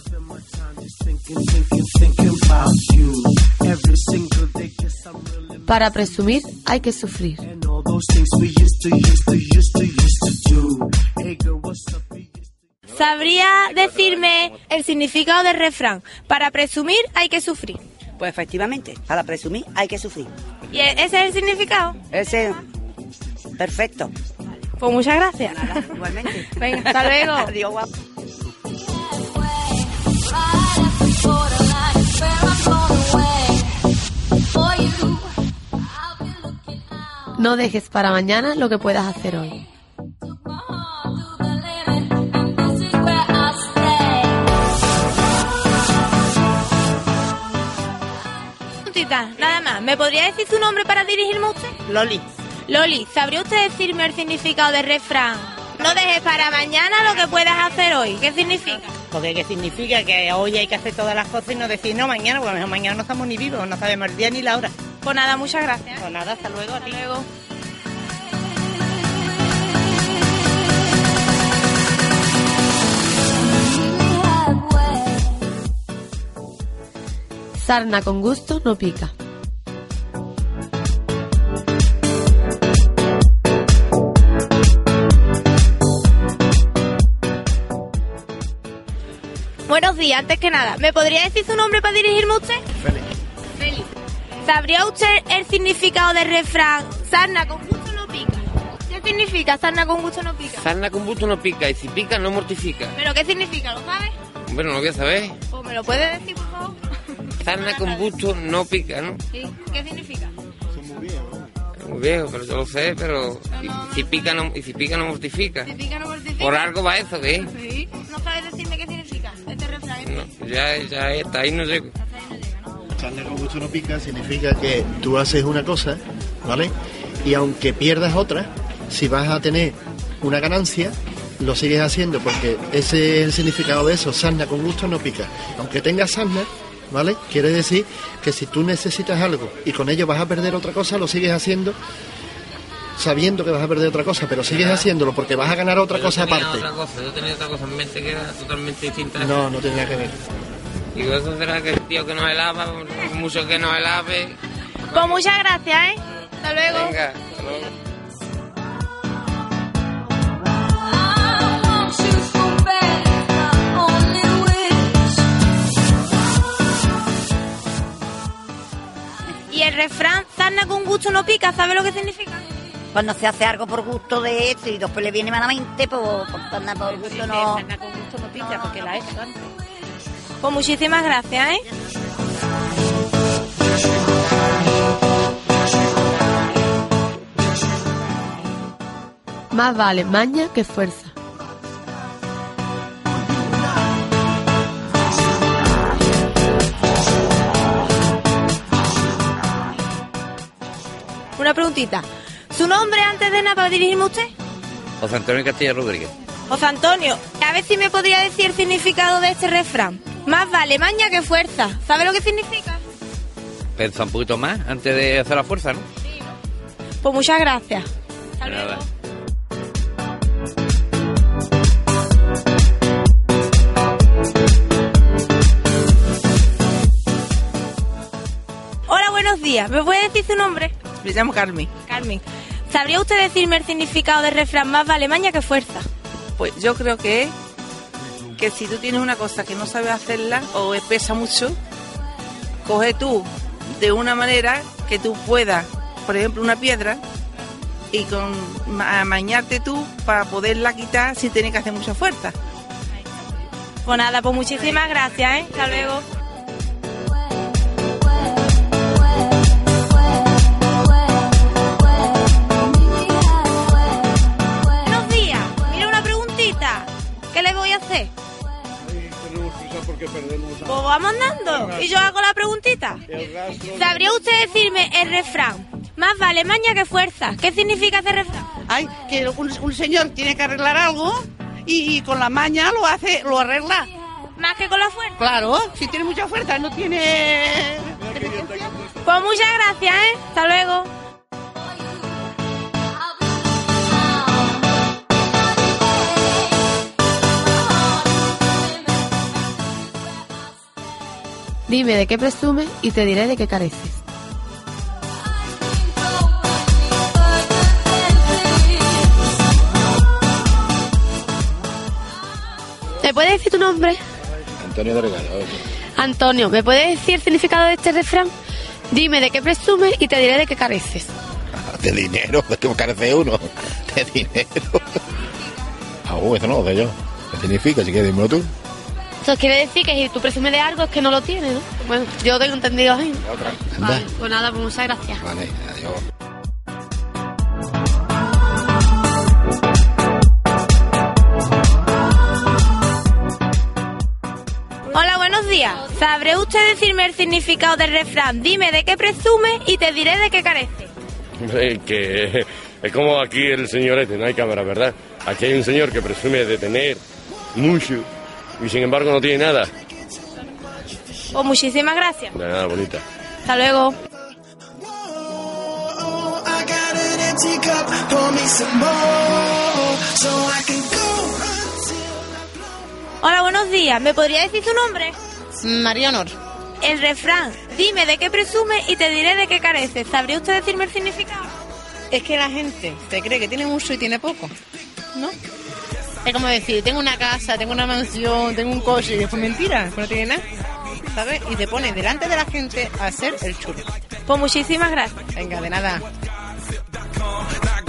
Para presumir hay que sufrir. ¿Sabría decirme el significado del refrán? Para presumir hay que sufrir. Pues efectivamente, para presumir hay que sufrir. ¿Y e- ese es el significado? Ese, perfecto. Pues muchas gracias. Igualmente. Venga, hasta luego. Adiós, guapo. No dejes para mañana lo que puedas hacer hoy. Nada más. ¿Me podría decir su nombre para dirigirme a usted? Loli. Loli, ¿sabría usted decirme el significado del refrán? No dejes para mañana lo que puedas hacer hoy. ¿Qué significa? Joder, ¿qué significa? Que hoy hay que hacer todas las cosas y no decir no mañana, porque a lo mejor mañana no estamos ni vivos, no sabemos el día ni la hora. Pues nada, muchas gracias. Pues nada, hasta luego a ti. luego. Sarna con gusto no pica. Buenos días, antes que nada, ¿me podría decir su nombre para dirigirme a usted? Félix. Félix. ¿Sabría usted el significado del refrán sarna con gusto no pica? ¿Qué significa sarna con gusto no pica? Sarna con gusto no pica y si pica no mortifica. ¿Pero qué significa? ¿Lo sabe? Bueno, lo voy a saber. Pues me lo puede decir, por Sarna con gusto no pica, ¿no? Sí. ¿Qué significa? Es muy viejo, pero yo lo sé, pero y si pica no, y si pica no mortifica. Si pica no mortifica. Por algo va eso, ¿qué? Sí. ¿No sabes decirme qué significa este refrán? No, ya, ya está, ahí no llego. Sarna con gusto no pica significa que tú haces una cosa, ¿vale? Y aunque pierdas otra, si vas a tener una ganancia, lo sigues haciendo porque ese es el significado de eso. Sarna con gusto no pica. Aunque tengas sarna, ¿vale? Quiere decir que si tú necesitas algo y con ello vas a perder otra cosa, lo sigues haciendo sabiendo que vas a perder otra cosa, pero sigues haciéndolo porque vas a ganar otra Yo cosa tenía aparte. Otra cosa, yo tenía otra cosa en mente que era totalmente distinta. No, no nada que ver. Digo, eso será que el tío que no por mucho que no se lave. Pues muchas gracias, ¿eh? Hasta luego. Venga, hasta luego. Refrán sarna con gusto no pica, ¿sabe lo que significa? Cuando se hace algo por gusto de esto y después le viene malamente, pues por, por, por gusto no... con gusto no pica, porque la he hecho antes. Pues muchísimas gracias, ¿eh? Más vale maña que fuerza. Una preguntita. ¿Su nombre antes de nada para dirigirme a usted? José Antonio Castilla Rodríguez. José Antonio, a ver si me podría decir el significado de este refrán. Más vale maña que fuerza. ¿Sabe lo que significa? Pensa un poquito más antes de hacer la fuerza, ¿no? Pues muchas gracias. Nada. Hola, buenos días. ¿Me puede decir su nombre? Me llamo Carmen. Carmen. ¿Sabría usted decirme el significado del refrán más vale maña que fuerza? Pues yo creo que es que si tú tienes una cosa que no sabes hacerla o pesa mucho, coge tú de una manera que tú puedas, por ejemplo, una piedra y con ma- amañarte tú para poderla quitar sin tener que hacer mucha fuerza. Pues nada, pues muchísimas gracias, ¿eh? Hasta luego. Pues vamos andando. Y yo hago la preguntita. ¿Sabría usted decirme el refrán? Más vale maña que fuerza. ¿Qué significa ese refrán? Ay, que un, un señor tiene que arreglar algo y, y con la maña lo hace, lo arregla. Más que con la fuerza. Claro, si tiene mucha fuerza, no tiene... Pues muchas gracias, ¿eh? Hasta luego. Dime de qué presumes y te diré de qué careces. ¿Me puedes decir tu nombre? Antonio ver. Antonio, ¿me puedes decir el significado de este refrán? Dime de qué presumes y te diré de qué careces. De dinero, de que carece uno. De dinero. Ah, uh, eso no lo sé yo. ¿Qué significa? Si quieres, dímelo tú. Eso quiere decir que si tú presumes de algo es que no lo tienes, ¿no? Bueno, yo tengo entendido así. Pues nada, pues muchas gracias. Vale, adiós. Hola, buenos días. ¿Sabré usted decirme el significado del refrán? Dime de qué presume y te diré de qué carece. Hombre, que es como aquí el señor este, no hay cámara, ¿verdad? Aquí hay un señor que presume de tener mucho y sin embargo no tiene nada. Pues muchísimas gracias. De nada, bonita. Hasta luego. Hola, buenos días. ¿Me podría decir su nombre? María Honor. El refrán, dime de qué presume y te diré de qué carece. ¿Sabría usted decirme el significado? Es que la gente se cree que tiene mucho y tiene poco, ¿no? Es como decir, tengo una casa, tengo una mansión, tengo un coche y después mentira, no tiene nada, ¿sabes? Y te pone delante de la gente a hacer el chulo. Pues muchísimas gracias. Venga, de nada.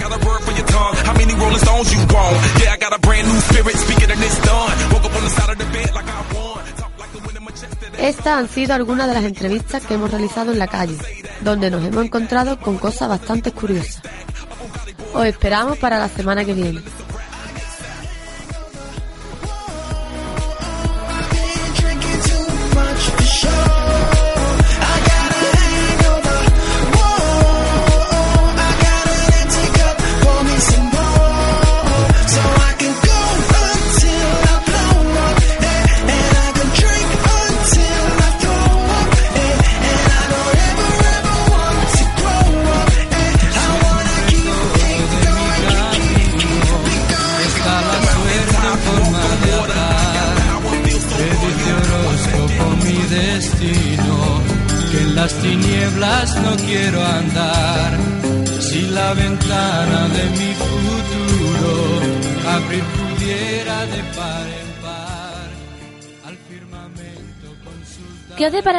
got a word for your tongue. How many Rolling Stones you want? Yeah, I got a brand new spirit speaking and it's done. Woke up on the side of the bed like I won. Talk like the wind in my chest. Estas han sido algunas de las entrevistas que hemos realizado en la calle, donde nos hemos encontrado con cosas bastante curiosas. Os esperamos para la semana que viene.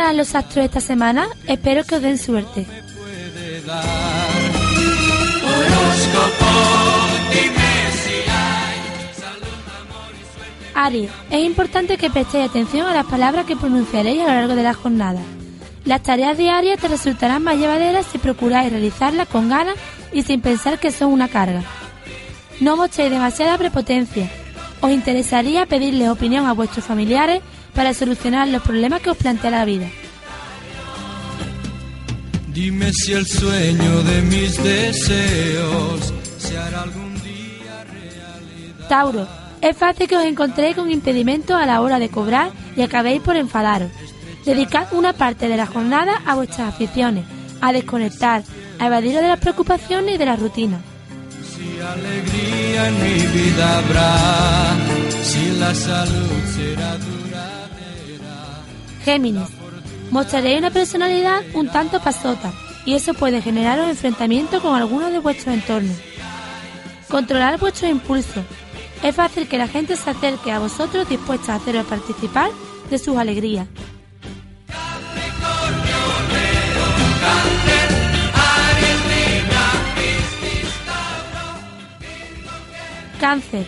Sus ¿Qué os depararán los astros esta semana? Espero que os den suerte. Aries, es importante que prestéis atención a las palabras que pronunciaréis a lo largo de la jornada. Las tareas diarias te resultarán más llevaderas si procuráis realizarlas con ganas y sin pensar que son una carga. No mostréis demasiada prepotencia. Os interesaría pedirles opinión a vuestros familiares para solucionar los problemas que os plantea la vida. Dime si el sueño de mis deseos se hará algún día Tauro, es fácil que os encontréis con impedimentos a la hora de cobrar y acabéis por enfadaros. Dedicad una parte de la jornada a vuestras aficiones, a desconectar, a evadiros de las preocupaciones y de la rutina. Si alegría en mi vida habrá, si la salud será duradera. Géminis, mostraréis una personalidad un tanto pasota y eso puede generaros enfrentamientos con algunos de vuestros entornos. Controlar vuestros impulsos. Es fácil que la gente se acerque a vosotros dispuesta a haceros participar de sus alegrías. Cáncer.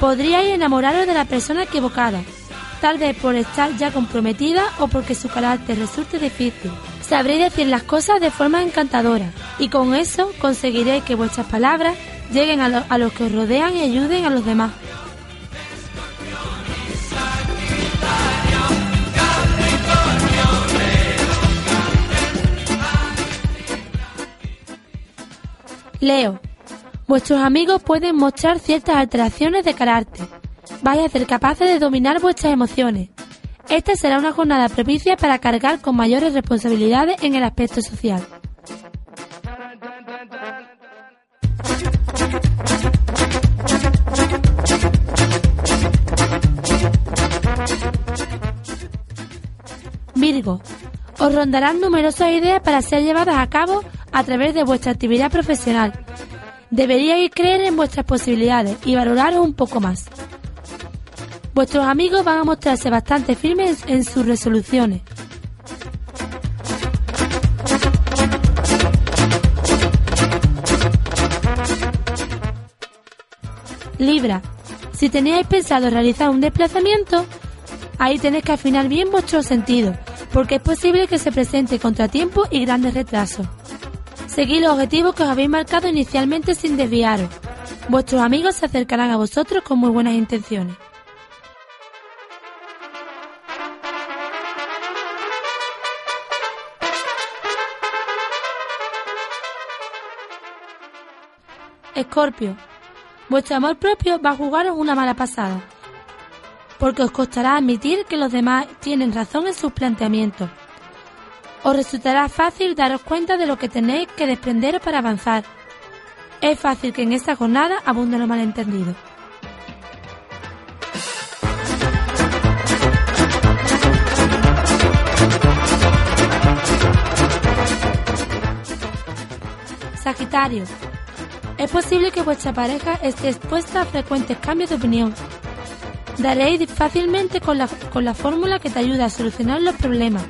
Podríais enamoraros de la persona equivocada, tal vez por estar ya comprometida o porque su carácter resulte difícil. Sabréis decir las cosas de forma encantadora y con eso conseguiréis que vuestras palabras lleguen a, a los que os rodean y ayuden a los demás. Leo. Vuestros amigos pueden mostrar ciertas alteraciones de carácter. Vais a ser capaces de dominar vuestras emociones. Esta será una jornada propicia para cargar con mayores responsabilidades en el aspecto social. Virgo. Os rondarán numerosas ideas para ser llevadas a cabo a través de vuestra actividad profesional. Deberíais creer en vuestras posibilidades y valoraros un poco más. Vuestros amigos van a mostrarse bastante firmes en sus resoluciones. Libra. Si teníais pensado realizar un desplazamiento, ahí tenéis que afinar bien vuestros sentidos, porque es posible que se presente contratiempo y grandes retrasos. Seguid los objetivos que os habéis marcado inicialmente sin desviaros. Vuestros amigos se acercarán a vosotros con muy buenas intenciones. Escorpio, vuestro amor propio va a jugaros una mala pasada, porque os costará admitir que los demás tienen razón en sus planteamientos. Os resultará fácil daros cuenta de lo que tenéis que desprenderos para avanzar. Es fácil que en esta jornada abunden los malentendidos. Sagitario. Es posible que vuestra pareja esté expuesta a frecuentes cambios de opinión. Daréis fácilmente con la, con la fórmula que te ayuda a solucionar los problemas.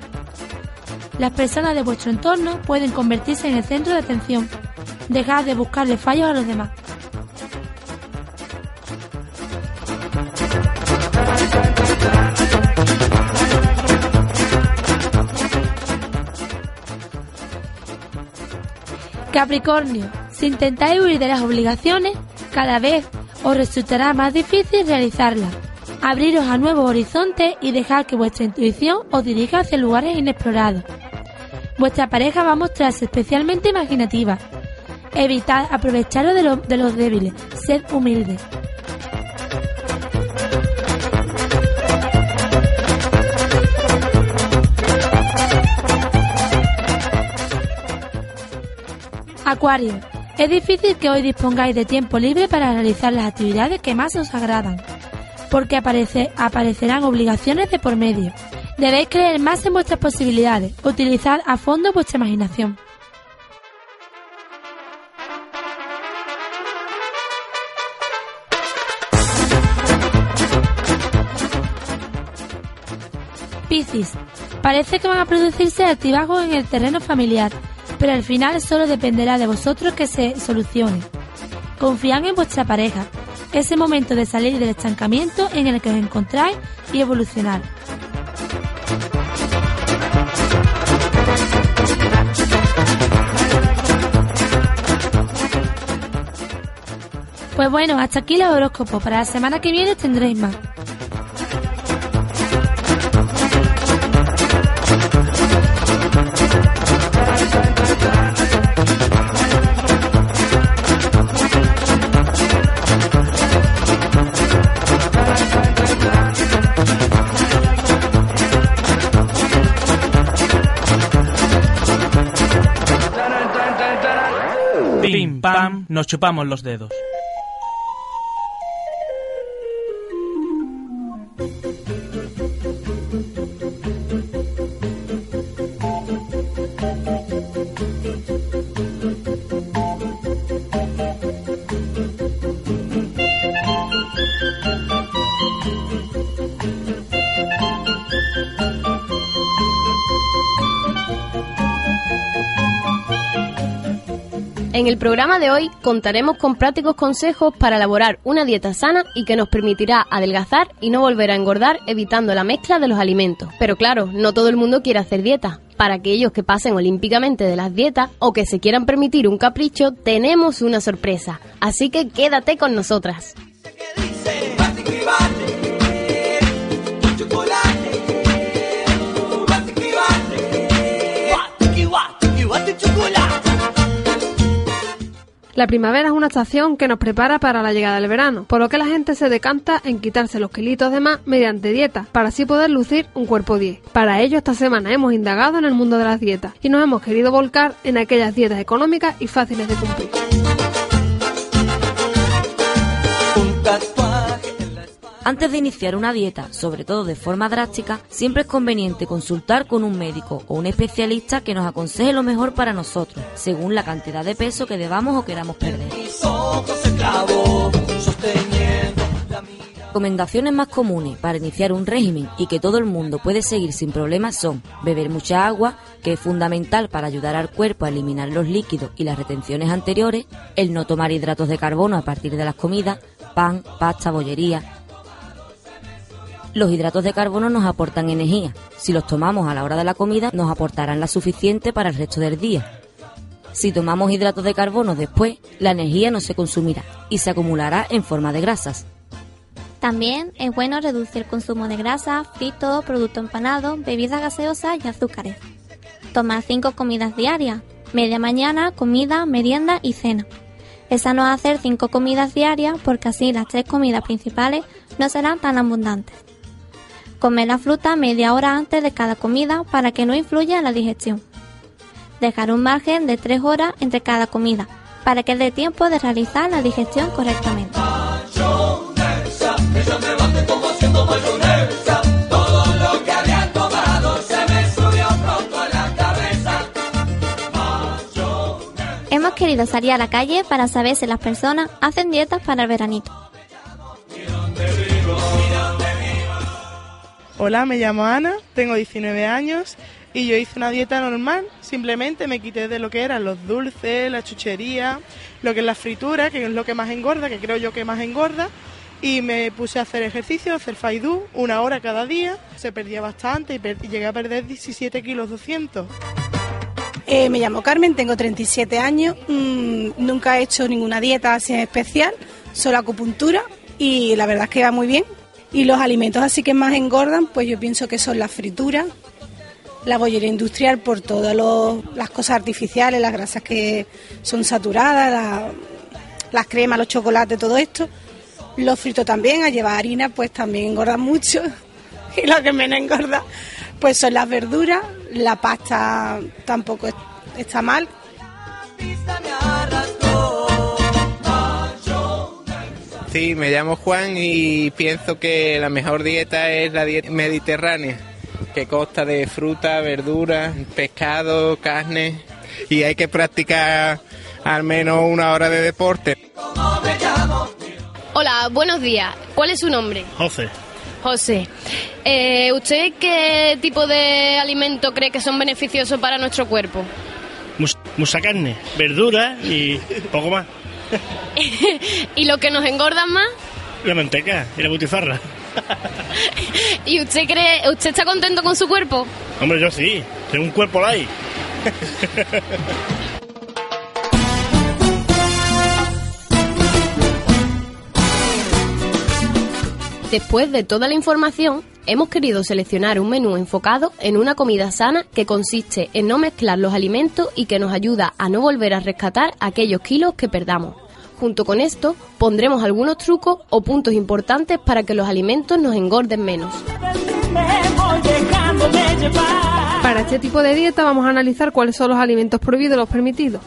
Las personas de vuestro entorno pueden convertirse en el centro de atención. Dejad de buscarle fallos a los demás. Capricornio, si intentáis huir de las obligaciones, cada vez os resultará más difícil realizarlas. Abriros a nuevos horizontes y dejar que vuestra intuición os dirija hacia lugares inexplorados. Vuestra pareja va a mostrarse especialmente imaginativa. Evitad aprovecharos de, lo- de los débiles. Sed humildes. Acuario. Es difícil que hoy dispongáis de tiempo libre para realizar las actividades que más os agradan, porque aparece- aparecerán obligaciones de por medio. Debéis creer más en vuestras posibilidades, utilizad a fondo vuestra imaginación. Piscis. Parece que van a producirse altibajos en el terreno familiar, pero al final solo dependerá de vosotros que se solucione. Confiad en vuestra pareja. Es el momento de salir del estancamiento en el que os encontráis y evolucionar. Pues bueno, hasta aquí los horóscopos. Para la semana que viene tendréis más. Nos chupamos los dedos. En el programa de hoy contaremos con prácticos consejos para elaborar una dieta sana y que nos permitirá adelgazar y no volver a engordar evitando la mezcla de los alimentos. Pero claro, no todo el mundo quiere hacer dieta. Para aquellos que pasen olímpicamente de las dietas o que se quieran permitir un capricho, tenemos una sorpresa. Así que quédate con nosotras. La primavera es una estación que nos prepara para la llegada del verano, por lo que la gente se decanta en quitarse los kilitos de más mediante dieta, para así poder lucir un cuerpo 10. Para ello, esta semana hemos indagado en el mundo de las dietas y nos hemos querido volcar en aquellas dietas económicas y fáciles de cumplir. Antes de iniciar una dieta, sobre todo de forma drástica, siempre es conveniente consultar con un médico o un especialista que nos aconseje lo mejor para nosotros, según la cantidad de peso que debamos o queramos perder. Recomendaciones más comunes para iniciar un régimen y que todo el mundo puede seguir sin problemas son beber mucha agua, que es fundamental para ayudar al cuerpo a eliminar los líquidos y las retenciones anteriores, el no tomar hidratos de carbono a partir de las comidas, pan, pasta, bollería, los hidratos de carbono nos aportan energía. Si los tomamos a la hora de la comida, nos aportarán la suficiente para el resto del día. Si tomamos hidratos de carbono después, la energía no se consumirá y se acumulará en forma de grasas. También es bueno reducir el consumo de grasa, fritos, productos empanados, bebidas gaseosas y azúcares. Tomar cinco comidas diarias, media mañana, comida, merienda y cena. Es hacer 5 comidas diarias porque así las 3 comidas principales no serán tan abundantes. Comer la fruta media hora antes de cada comida para que no influya en la digestión. Dejar un margen de 3 horas entre cada comida para que dé tiempo de realizar la digestión correctamente. Hemos querido salir a la calle para saber si las personas hacen dietas para el veranito. Hola, me llamo Ana, tengo 19 años y yo hice una dieta normal. Simplemente me quité de lo que eran los dulces, la chuchería, lo que es la fritura, que es lo que más engorda, que creo yo que más engorda. Y me puse a hacer ejercicio, hacer faidú, una hora cada día. Se perdía bastante y llegué a perder 17 kilos 200. Eh, me llamo Carmen, tengo 37 años, mm, nunca he hecho ninguna dieta así en especial, solo acupuntura y la verdad es que va muy bien. Y los alimentos así que más engordan, pues yo pienso que son las frituras, la bollería industrial por todas las cosas artificiales, las grasas que son saturadas, la- las cremas, los chocolates, todo esto. Los fritos también, a llevar harina, pues también engordan mucho. Y lo que menos engorda, pues son las verduras. La pasta tampoco es- está mal. Sí, me llamo Juan y pienso que la mejor dieta es la dieta mediterránea, que consta de fruta, verdura, pescado, carne y hay que practicar al menos una hora de deporte. Hola, buenos días. ¿Cuál es su nombre? José. José. Eh, ¿Usted qué tipo de alimento cree que son beneficiosos para nuestro cuerpo? Mucha carne, verdura y poco más. ¿Y lo que nos engorda más? La manteca y la butifarra. ¿Y usted cree, usted está contento con su cuerpo? Hombre, yo sí. Tengo un cuerpo light. Después de toda la información, hemos querido seleccionar un menú enfocado en una comida sana que consiste en no mezclar los alimentos y que nos ayuda a no volver a rescatar aquellos kilos que perdamos. Junto con esto, pondremos algunos trucos o puntos importantes para que los alimentos nos engorden menos. Para este tipo de dieta vamos a analizar cuáles son los alimentos prohibidos y los permitidos.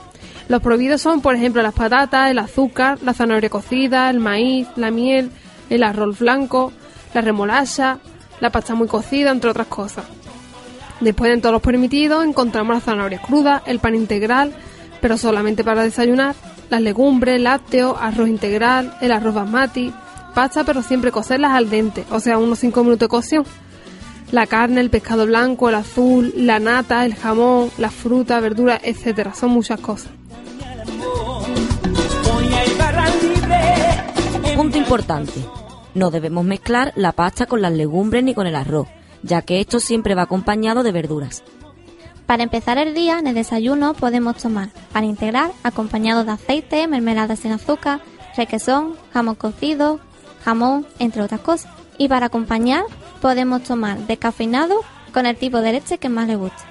Los prohibidos son, por ejemplo, las patatas, el azúcar, la zanahoria cocida, el maíz, la miel, el arroz blanco, la remolacha, la pasta muy cocida, entre otras cosas. Después, en todos los permitidos, encontramos las zanahorias crudas, el pan integral, pero solamente para desayunar, las legumbres, lácteos, arroz integral, el arroz basmati, pasta, pero siempre cocerlas al dente, o sea, unos 5 minutos de cocción. La carne, el pescado blanco, el azul, la nata, el jamón, las frutas, verduras, etcétera. Son muchas cosas. Punto importante. No debemos mezclar la pasta con las legumbres ni con el arroz, ya que esto siempre va acompañado de verduras. Para empezar el día, en el desayuno podemos tomar pan integral acompañado de aceite, mermelada sin azúcar, requesón, jamón cocido, jamón, entre otras cosas. Y para acompañar podemos tomar descafeinado con el tipo de leche que más le guste.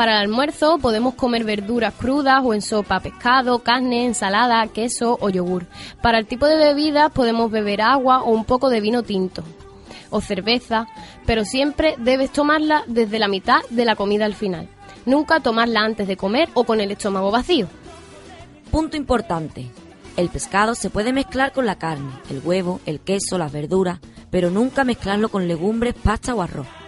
Para el almuerzo podemos comer verduras crudas o en sopa, pescado, carne, ensalada, queso o yogur. Para el tipo de bebida podemos beber agua o un poco de vino tinto o cerveza, pero siempre debes tomarla desde la mitad de la comida al final. Nunca tomarla antes de comer o con el estómago vacío. Punto importante. El pescado se puede mezclar con la carne, el huevo, el queso, las verduras, pero nunca mezclarlo con legumbres, pasta o arroz.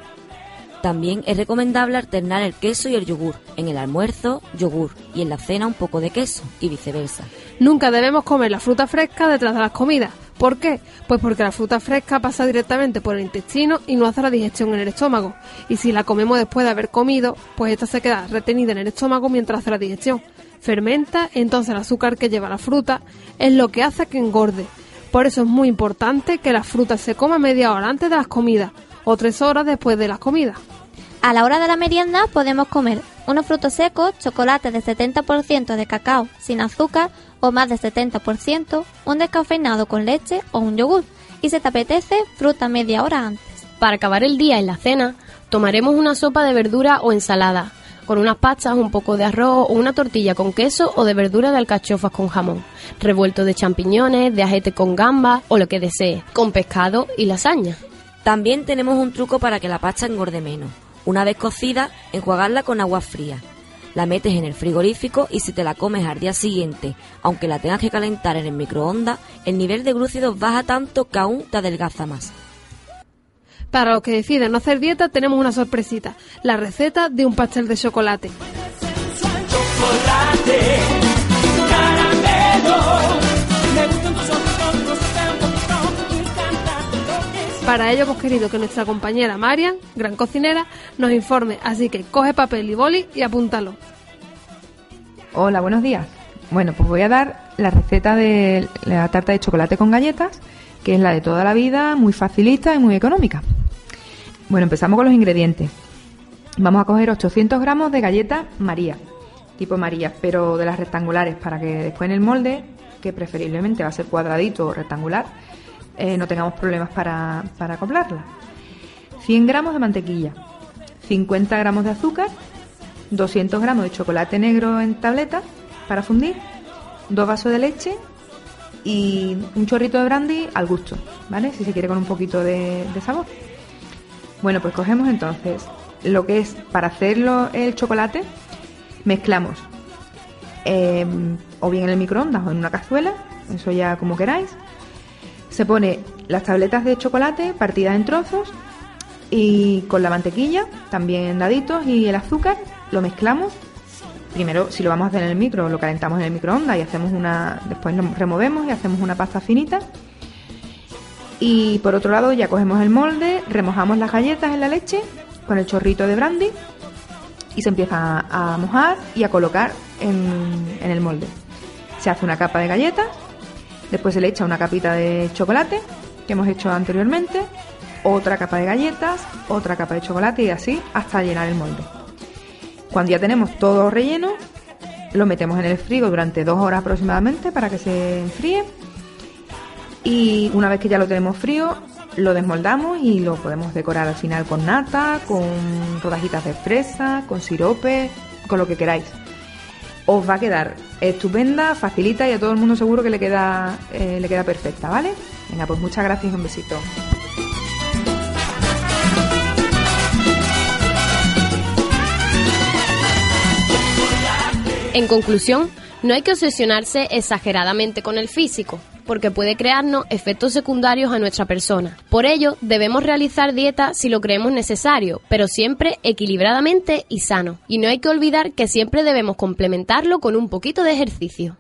También es recomendable alternar el queso y el yogur. En el almuerzo, yogur y en la cena un poco de queso y viceversa. Nunca debemos comer la fruta fresca detrás de las comidas. ¿Por qué? Pues porque la fruta fresca pasa directamente por el intestino y no hace la digestión en el estómago. Y si la comemos después de haber comido, pues esta se queda retenida en el estómago mientras hace la digestión. Fermenta, entonces el azúcar que lleva la fruta es lo que hace que engorde. Por eso es muy importante que la fruta se coma media hora antes de las comidas o tres horas después de las comidas. A la hora de la merienda podemos comer unos frutos secos, chocolate de 70% de cacao sin azúcar o más de 70%, un descafeinado con leche o un yogur. Y si te apetece, fruta media hora antes. Para acabar el día en la cena, tomaremos una sopa de verdura o ensalada, con unas pastas, un poco de arroz o una tortilla con queso o de verdura de alcachofas con jamón, revuelto de champiñones, de ajete con gambas o lo que desee, con pescado y lasaña. También tenemos un truco para que la pasta engorde menos. Una vez cocida, enjuagarla con agua fría. La metes en el frigorífico y si te la comes al día siguiente, aunque la tengas que calentar en el microondas, el nivel de glúcidos baja tanto que aún te adelgaza más. Para los que deciden no hacer dieta, tenemos una sorpresita: la receta de un pastel de chocolate. Para ello hemos querido que nuestra compañera Marian, gran cocinera, nos informe, así que coge papel y boli y apúntalo. Hola, buenos días. Bueno, pues voy a dar la receta de la tarta de chocolate con galletas, que es la de toda la vida, muy facilita y muy económica. Bueno, empezamos con los ingredientes. Vamos a coger 800 gramos de galletas María, tipo María, pero de las rectangulares, para que después en el molde, que preferiblemente va a ser cuadradito o rectangular, eh, no tengamos problemas para, para acoplarla. 100 gramos de mantequilla, 50 gramos de azúcar, 200 gramos de chocolate negro en tableta para fundir, dos vasos de leche y un chorrito de brandy al gusto, ¿vale? Si se quiere con un poquito de, sabor. Bueno, pues cogemos entonces lo que es para hacerlo el chocolate, mezclamos eh, o bien en el microondas o en una cazuela, eso ya como queráis. Se pone las tabletas de chocolate partidas en trozos y con la mantequilla, también en daditos y el azúcar, lo mezclamos. Primero, si lo vamos a hacer en el micro, lo calentamos en el microondas y hacemos una, después lo removemos y hacemos una pasta finita. Y por otro lado, ya cogemos el molde, remojamos las galletas en la leche con el chorrito de brandy y se empieza a, mojar y a colocar en, en el molde. Se hace una capa de galletas, después se le echa una capita de chocolate que hemos hecho anteriormente, otra capa de galletas, otra capa de chocolate y así hasta llenar el molde. Cuando ya tenemos todo relleno, lo metemos en el frigo durante dos horas aproximadamente para que se enfríe. Y una vez que ya lo tenemos frío, lo desmoldamos y lo podemos decorar al final con nata, con rodajitas de fresa, con sirope, con lo que queráis. Os va a quedar estupenda, facilita y a todo el mundo seguro que le queda, eh, le queda perfecta, ¿vale? Venga, pues muchas gracias y un besito. En conclusión, no hay que obsesionarse exageradamente con el físico, porque puede crearnos efectos secundarios a nuestra persona. Por ello, debemos realizar dieta si lo creemos necesario, pero siempre equilibradamente y sano. Y no hay que olvidar que siempre debemos complementarlo con un poquito de ejercicio.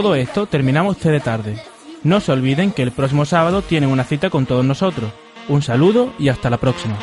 Todo esto terminamos de tarde. No se olviden que el próximo sábado tienen una cita con todos nosotros. Un saludo y hasta la próxima.